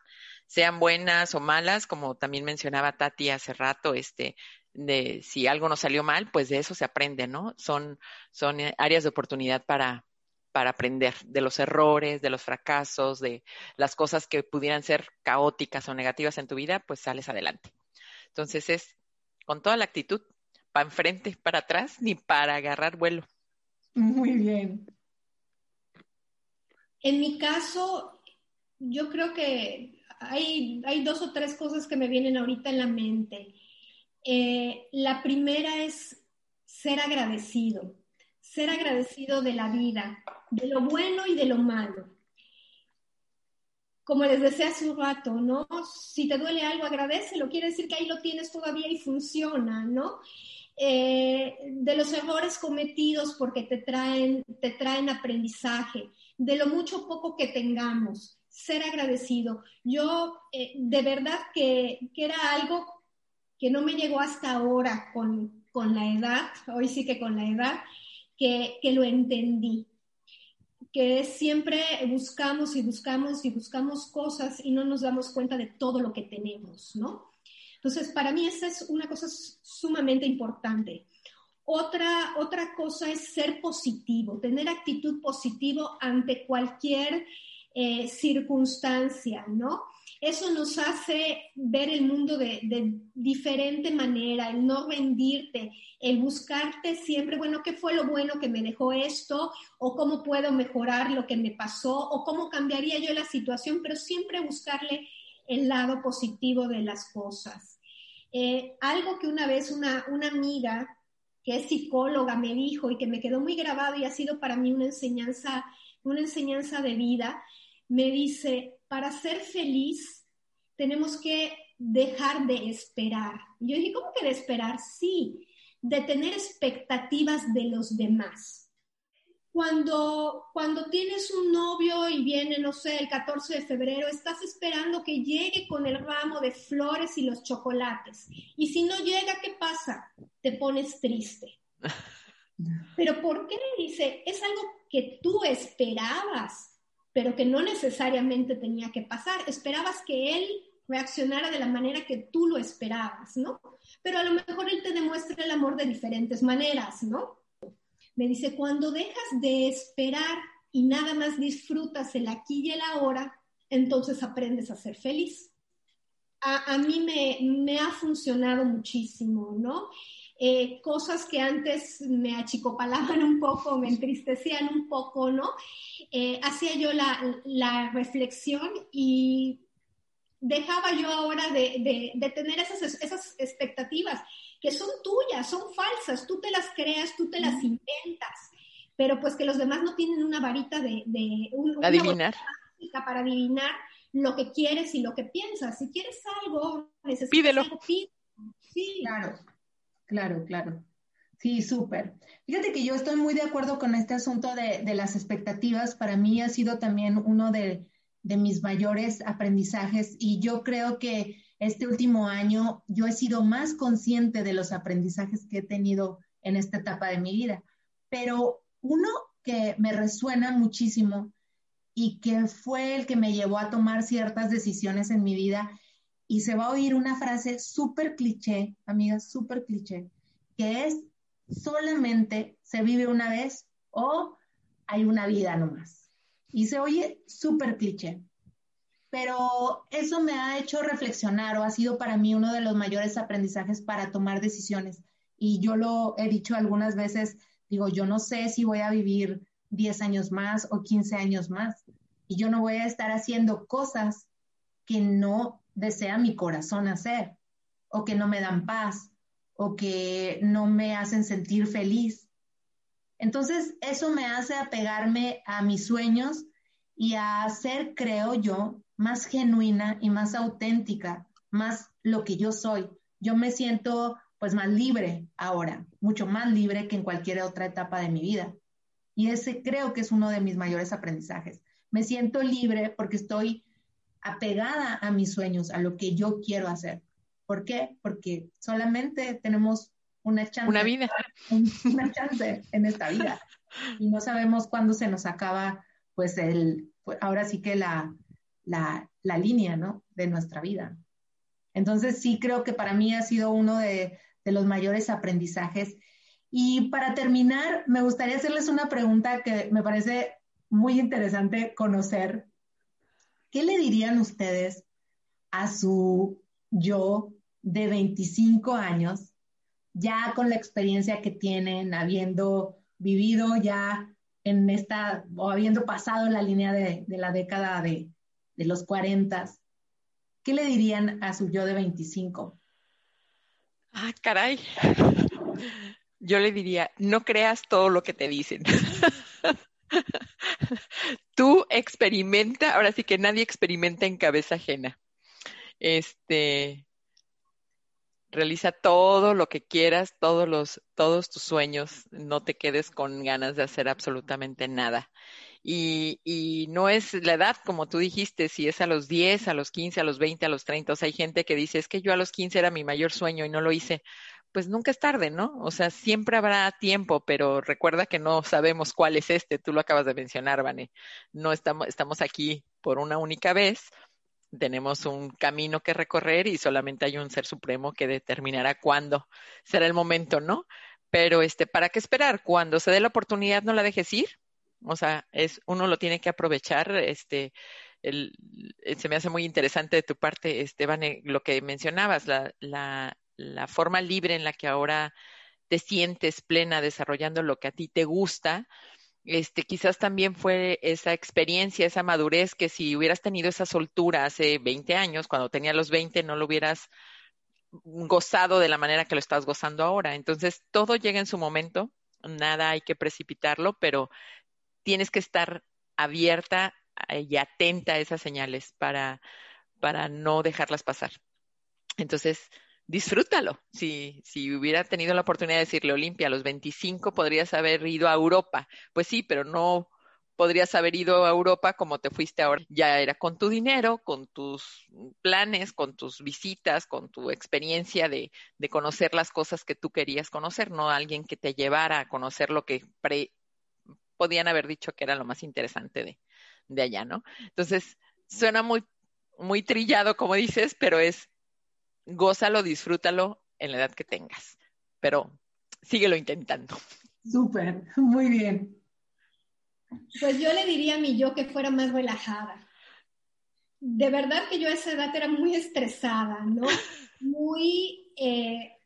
sean buenas o malas, como también mencionaba Tati hace rato, este, de si algo nos salió mal, pues de eso se aprende, ¿no? Son, son eh, áreas de oportunidad para, para aprender de los errores, de los fracasos, de las cosas que pudieran ser caóticas o negativas en tu vida, pues sales adelante. Entonces es con toda la actitud, para enfrente, para atrás, ni para agarrar vuelo. Muy bien. En mi caso, yo creo que hay, dos o tres cosas que me vienen ahorita en la mente. Eh, la primera es ser agradecido, ser agradecido de la vida, de lo bueno y de lo malo. Como les decía hace un rato, ¿no? Si te duele algo, agradecelo, quiere decir que ahí lo tienes todavía y funciona, ¿no? Eh, de los errores cometidos porque te traen, te traen aprendizaje, de lo mucho poco que tengamos ser agradecido. Yo eh, de verdad que, era algo que no me llegó hasta ahora con, la edad, hoy sí que con la edad, que, lo entendí. Que siempre buscamos y buscamos y buscamos cosas y no nos damos cuenta de todo lo que tenemos, ¿no? Entonces, para mí esa es una cosa sumamente importante. Otra, otra cosa es ser positivo, tener actitud positivo ante cualquier eh, circunstancia, ¿no? Eso nos hace ver el mundo de, diferente manera, el no rendirte, el buscarte siempre, bueno, ¿qué fue lo bueno que me dejó esto? ¿O cómo puedo mejorar lo que me pasó? ¿O cómo cambiaría yo la situación? Pero siempre buscarle el lado positivo de las cosas. Eh, algo que una vez una, una amiga que es psicóloga me dijo y que me quedó muy grabado y ha sido para mí una enseñanza, una enseñanza de vida, me dice, para ser feliz tenemos que dejar de esperar. yo dije, ¿cómo que de esperar? Sí, de tener expectativas de los demás. Cuando, cuando tienes un novio y viene, no sé, el 14 de febrero, estás esperando que llegue con el ramo de flores y los chocolates. Y si no llega, ¿qué pasa? Te pones triste. Pero ¿por qué? Dice, es algo que tú esperabas, pero que no necesariamente tenía que pasar. Esperabas que él reaccionara de la manera que tú lo esperabas, ¿no? Pero a lo mejor él te demuestra el amor de diferentes maneras, ¿no? Me dice, cuando dejas de esperar y nada más disfrutas el aquí y el ahora, entonces aprendes a ser feliz. A, mí me, ha funcionado muchísimo, ¿no? Eh, cosas que antes me achicopalaban un poco, me entristecían un poco, ¿no? Eh, hacía yo la, reflexión y dejaba yo ahora de, de, tener esas expectativas que son tuyas, son falsas, tú te las creas, tú te las inventas, pero pues que los demás no tienen una varita de, de adivinar. para adivinar lo que quieres y lo que piensas. Si quieres algo, necesitas Pídelo. algo, Sí. Claro, claro, claro. Sí, súper. Fíjate que yo estoy muy de acuerdo con este asunto de, de las expectativas. Para mí ha sido también uno de, de mis mayores aprendizajes y yo creo que este último año yo he sido más consciente de los aprendizajes que he tenido en esta etapa de mi vida. Pero uno que me resuena muchísimo y que fue el que me llevó a tomar ciertas decisiones en mi vida, y se va a oír una frase súper cliché, amiga, súper cliché, que es solamente se vive una vez o hay una vida nomás. Y se oye súper cliché, pero eso me ha hecho reflexionar o ha sido para mí uno de los mayores aprendizajes para tomar decisiones. Y yo lo he dicho algunas veces, digo, yo no sé si voy a vivir 10 años más o 15 años más. Y yo no voy a estar haciendo cosas que no desea mi corazón hacer o que no me dan paz o que no me hacen sentir feliz. Entonces, eso me hace apegarme a mis sueños y a ser, creo yo, más genuina y más auténtica, más lo que yo soy. Yo me siento pues más libre ahora, mucho más libre que en cualquier otra etapa de mi vida. Y ese creo que es uno de mis mayores aprendizajes. Me siento libre porque estoy apegada a mis sueños, a lo que yo quiero hacer. ¿Por qué? Porque solamente tenemos una chance. Una vida. Una chance en esta vida. Y no sabemos cuándo se nos acaba, pues, el, ahora sí que la, la, línea, ¿no? De nuestra vida. Entonces sí creo que para mí ha sido uno de, los mayores aprendizajes. Y para terminar, me gustaría hacerles una pregunta que me parece muy interesante conocer. ¿Qué le dirían ustedes a su yo de 25 años, ya con la experiencia que tienen, habiendo vivido ya en esta, o habiendo pasado la línea de la década de, de los 40, ¿qué le dirían a su yo de 25? Ah, caray. Yo le diría, no creas todo lo que te dicen. Tú experimenta, ahora sí que nadie experimenta en cabeza ajena. Este, realiza todo lo que quieras, todos los, todos tus sueños, no te quedes con ganas de hacer absolutamente nada. Y, no es la edad, como tú dijiste, si es a los 10, a los 15, a los 20, a los 30. O sea, hay gente que dice, es que yo a los 15 era mi mayor sueño y no lo hice. Pues nunca es tarde, ¿no? O sea, siempre habrá tiempo, pero recuerda que no sabemos cuál es este. Tú lo acabas de mencionar, Vane. No estamos, estamos aquí por una única vez. Tenemos un camino que recorrer y solamente hay un ser supremo que determinará cuándo será el momento, ¿no? Pero este, ¿para qué esperar? Cuando se dé la oportunidad, no la dejes ir o sea, es, uno lo tiene que aprovechar, este, eh, se me hace muy interesante de tu parte, Esteban, eh, lo que mencionabas, la, la, la forma libre en la que ahora te sientes plena desarrollando lo que a ti te gusta, este, quizás también fue esa experiencia, esa madurez que si hubieras tenido esa soltura hace 20 años, cuando tenía los 20, no lo hubieras gozado de la manera que lo estás gozando ahora. Entonces, todo llega en su momento, nada hay que precipitarlo, pero tienes que estar abierta eh, y atenta a esas señales para, para no dejarlas pasar. Entonces, disfrútalo. Si, si hubiera tenido la oportunidad de decirle Olimpia, a los 25 podrías haber ido a Europa. Pues sí, pero no podrías haber ido a Europa como te fuiste ahora. Ya era con tu dinero, con tus planes, con tus visitas, con tu experiencia de, de conocer las cosas que tú querías conocer, no alguien que te llevara a conocer lo que podían haber dicho que era lo más interesante de, de allá, ¿no? Entonces, suena muy, muy trillado, como dices, pero es gózalo, disfrútalo en la edad que tengas, pero síguelo intentando. Súper, muy bien. Pues yo le diría a mi yo que fuera más relajada. De verdad que yo a esa edad era muy estresada, ¿no? Muy, eh,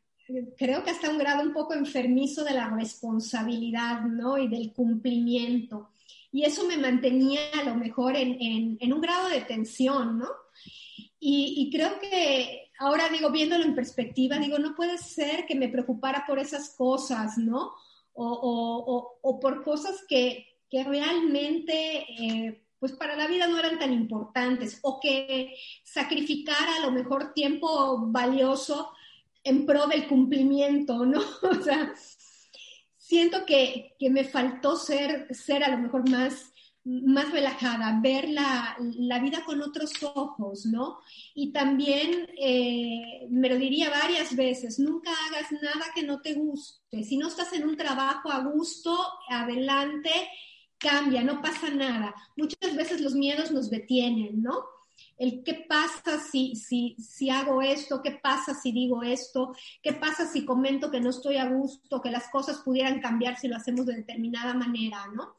creo que hasta un grado un poco enfermizo de la responsabilidad, ¿no? Y del cumplimiento. Y eso me mantenía a lo mejor en, un grado de tensión, ¿no? Y, y, creo que ahora digo, viéndolo en perspectiva, digo, no puede ser que me preocupara por esas cosas, ¿no? O, o, o por cosas que, que realmente, eh, pues para la vida no eran tan importantes o que sacrificara a lo mejor tiempo valioso en pro del cumplimiento, ¿no? O sea, siento que, que me faltó ser, ser a lo mejor más más relajada, ver la, la, vida con otros ojos, ¿no? Y también, eh, me lo diría varias veces, nunca hagas nada que no te guste. Si no estás en un trabajo a gusto, adelante cambia, no pasa nada. Muchas veces los miedos nos detienen, ¿no? El qué pasa si, si, si hago esto, qué pasa si digo esto, qué pasa si comento que no estoy a gusto, que las cosas pudieran cambiar si lo hacemos de determinada manera, ¿no?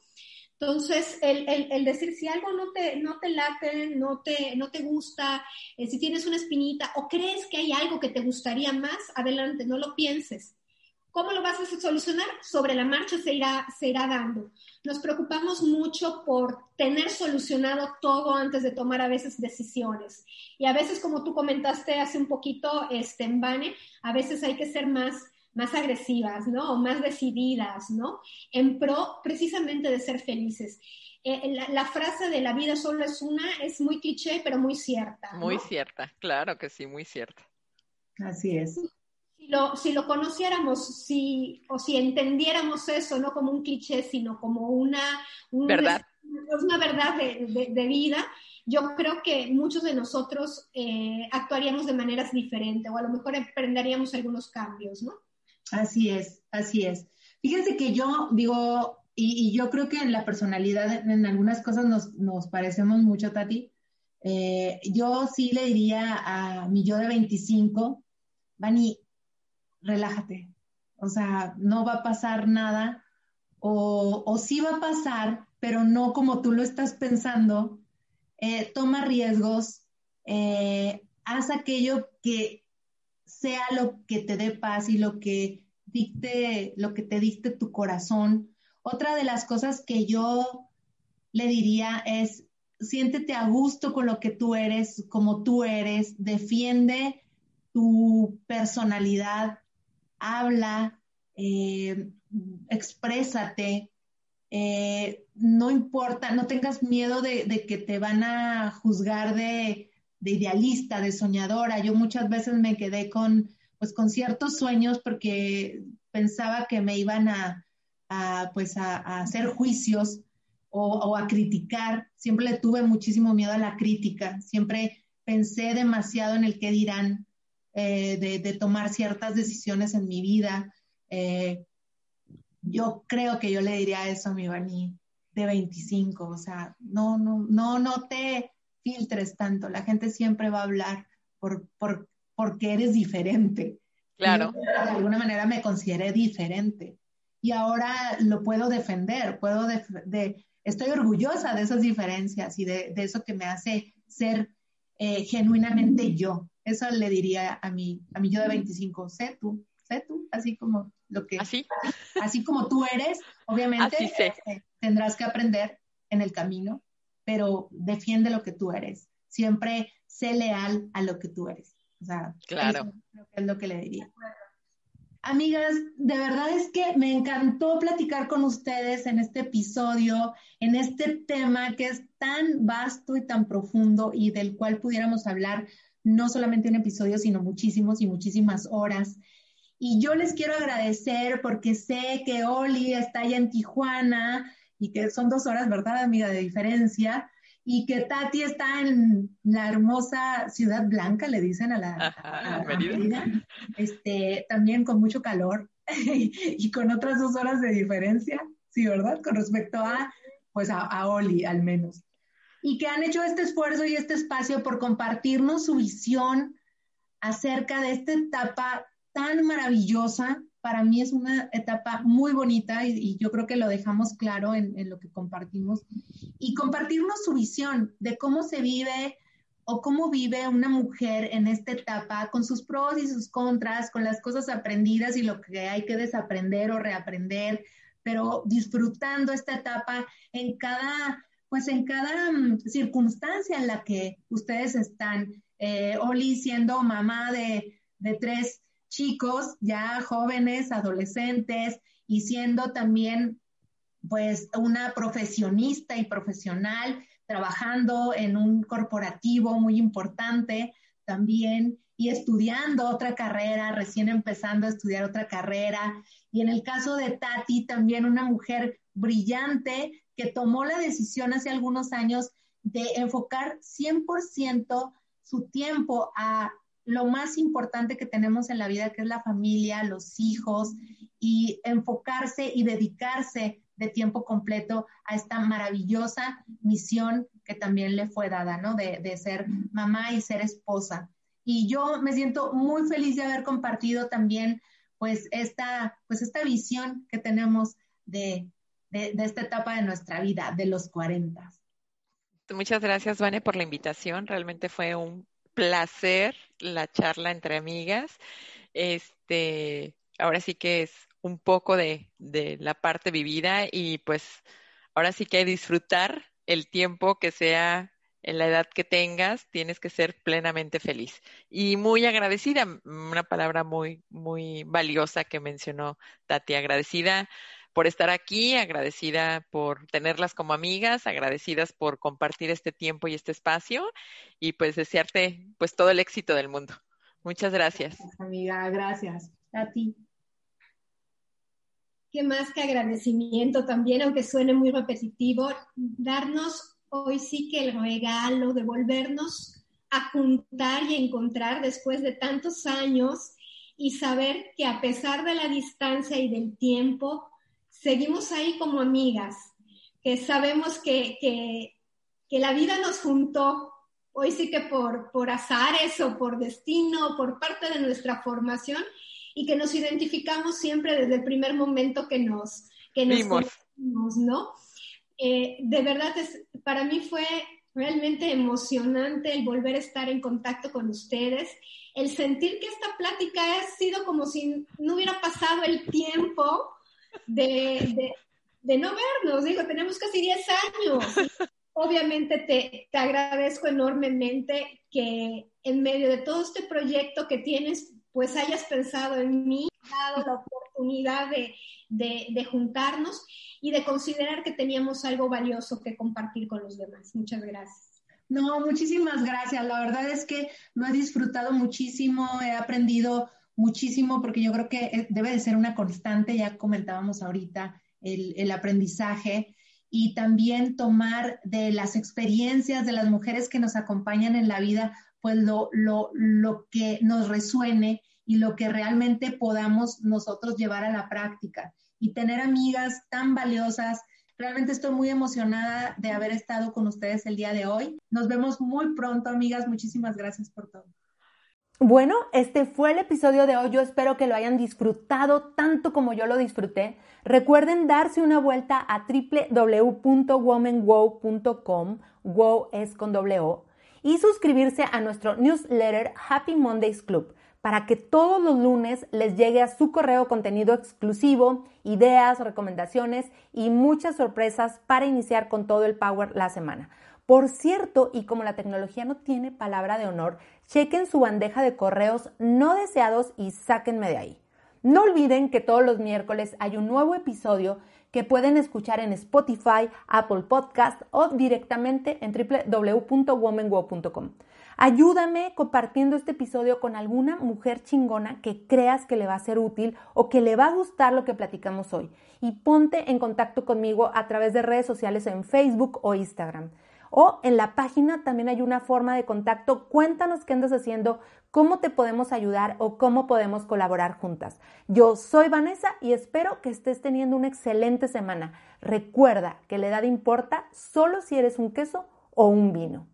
Entonces, el, el, decir si algo no te, no te late, no te, no te gusta, eh, si tienes una espinita o crees que hay algo que te gustaría más, adelante, no lo pienses. ¿Cómo lo vas a solucionar? Sobre la marcha se irá, se irá dando. Nos preocupamos mucho por tener solucionado todo antes de tomar a veces decisiones. Y a veces, como tú comentaste hace un poquito, este, en Bane, a veces hay que ser más, más agresivas, ¿no? O más decididas, ¿no? En pro precisamente de ser felices. Eh, la, frase de la vida solo es una es muy cliché, pero muy cierta. Muy cierta, claro que sí, muy cierta. Así es si lo, si lo conociéramos, si, o si entendiéramos eso, no como un cliché, sino como una, ¿Verdad? una verdad de, de, vida, yo creo que muchos de nosotros eh, actuaríamos de maneras diferentes o a lo mejor emprenderíamos algunos cambios, ¿no? Así es, así es. Fíjense que yo digo, y, y yo creo que en la personalidad, en algunas cosas nos, nos parecemos mucho, Tati. Eh, yo sí le diría a mi yo de 25, Vani, relájate. O sea, no va a pasar nada o, o sí va a pasar, pero no como tú lo estás pensando. Eh, toma riesgos, eh, haz aquello que sea lo que te dé paz y lo que dicte, lo que te dicte tu corazón. Otra de las cosas que yo le diría es, siéntete a gusto con lo que tú eres, como tú eres, defiende tu personalidad, habla, eh, exprésate, eh, no importa, no tengas miedo de, que te van a juzgar de, idealista, de soñadora. Yo muchas veces me quedé con, pues, con ciertos sueños porque pensaba que me iban a, pues, a, hacer juicios o, a criticar. Siempre le tuve muchísimo miedo a la crítica. Siempre pensé demasiado en el que dirán. Eh, de, tomar ciertas decisiones en mi vida. Eh, yo creo que yo le diría eso a mi Bani de 25, o sea, no, no, no, no te filtres tanto, la gente siempre va a hablar por, por, porque eres diferente. Claro. de alguna manera me consideré diferente y ahora lo puedo defender, puedo de, estoy orgullosa de esas diferencias y de, de eso que me hace ser eh, genuinamente yo. Eso le diría a mi, a mi yo de 25, sé tú, sé tú, así como lo que... Así. Así como tú eres, obviamente eh, tendrás que aprender en el camino, pero defiende lo que tú eres. Siempre sé leal a lo que tú eres. O sea, claro. Eso es lo que le diría. Amigas, de verdad es que me encantó platicar con ustedes en este episodio, en este tema que es tan vasto y tan profundo y del cual pudiéramos hablar no solamente un episodio, sino muchísimos y muchísimas horas. Y yo les quiero agradecer porque sé que Oli está allá en Tijuana y que son dos horas, ¿verdad, amiga, de diferencia? Y que Tati está en la hermosa Ciudad Blanca, le dicen a la, a, este, también con mucho calor y, con otras dos horas de diferencia, sí, ¿verdad? Con respecto a, pues a, a Oli al menos. Y que han hecho este esfuerzo y este espacio por compartirnos su visión acerca de esta etapa tan maravillosa. Para mí es una etapa muy bonita y, yo creo que lo dejamos claro en, en, lo que compartimos. Y compartirnos su visión de cómo se vive o cómo vive una mujer en esta etapa con sus pros y sus contras, con las cosas aprendidas y lo que hay que desaprender o reaprender, pero disfrutando esta etapa en cada, pues en cada mm, circunstancia en la que ustedes están. Eh, Oli siendo mamá de, de tres chicos ya jóvenes, adolescentes y siendo también pues una profesionista y profesional trabajando en un corporativo muy importante también y estudiando otra carrera, recién empezando a estudiar otra carrera. Y en el caso de Tati, también una mujer brillante que tomó la decisión hace algunos años de enfocar 100% su tiempo a lo más importante que tenemos en la vida, que es la familia, los hijos, y enfocarse y dedicarse de tiempo completo a esta maravillosa misión que también le fue dada, ¿no? De, de, ser mamá y ser esposa. Y yo me siento muy feliz de haber compartido también, pues, esta, pues, esta visión que tenemos de, de, esta etapa de nuestra vida, de los 40. Muchas gracias, Vane, por la invitación. Realmente fue un placer la charla entre amigas. Este, ahora sí que es un poco de, de la parte vivida y pues ahora sí que disfrutar el tiempo que sea en la edad que tengas, tienes que ser plenamente feliz. Y muy agradecida, una palabra muy, muy valiosa que mencionó Tati, agradecida por estar aquí, agradecida por tenerlas como amigas, agradecidas por compartir este tiempo y este espacio y pues desearte pues todo el éxito del mundo. Muchas gracias. gracias amiga, gracias. A ti. Qué más que agradecimiento también, aunque suene muy repetitivo, darnos hoy sí que el regalo de volvernos a juntar y encontrar después de tantos años y saber que a pesar de la distancia y del tiempo, seguimos ahí como amigas, que sabemos que, que, que la vida nos juntó, hoy sí que por, por azares o por destino, por parte de nuestra formación, y que nos identificamos siempre desde el primer momento que nos, que nos Vimos. ¿no? Eh, de verdad, es, para mí fue realmente emocionante el volver a estar en contacto con ustedes, el sentir que esta plática ha sido como si no hubiera pasado el tiempo de, de, no vernos, digo, tenemos casi 10 años. Obviamente te, te agradezco enormemente que en medio de todo este proyecto que tienes, pues hayas pensado en mí, dado la oportunidad de, de, de, juntarnos y de considerar que teníamos algo valioso que compartir con los demás. Muchas gracias. No, muchísimas gracias. La verdad es que lo he disfrutado muchísimo, he aprendido muchísimo porque yo creo que eh, debe de ser una constante, ya comentábamos ahorita, el, aprendizaje y también tomar de las experiencias de las mujeres que nos acompañan en la vida, pues lo, lo, lo que nos resuene y lo que realmente podamos nosotros llevar a la práctica y tener amigas tan valiosas. Realmente estoy muy emocionada de haber estado con ustedes el día de hoy. Nos vemos muy pronto, amigas. Muchísimas gracias por todo. Bueno, este fue el episodio de hoy. Yo espero que lo hayan disfrutado tanto como yo lo disfruté. Recuerden darse una vuelta a www.womanwow.com, wow es con doble y suscribirse a nuestro newsletter Happy Mondays Club para que todos los lunes les llegue a su correo contenido exclusivo, ideas, recomendaciones y muchas sorpresas para iniciar con todo el power la semana. Por cierto, y como la tecnología no tiene palabra de honor, chequen su bandeja de correos no deseados y sáquenme de ahí. No olviden que todos los miércoles hay un nuevo episodio que pueden escuchar en Spotify, Apple Podcast o directamente en www.womanwow.com. Ayúdame compartiendo este episodio con alguna mujer chingona que creas que le va a ser útil o que le va a gustar lo que platicamos hoy. Y ponte en contacto conmigo a través de redes sociales en Facebook o Instagram. O en la página también hay una forma de contacto. Cuéntanos qué andas haciendo, cómo te podemos ayudar o cómo podemos colaborar juntas. Yo soy Vanessa y espero que estés teniendo una excelente semana. Recuerda que la edad importa solo si eres un queso o un vino.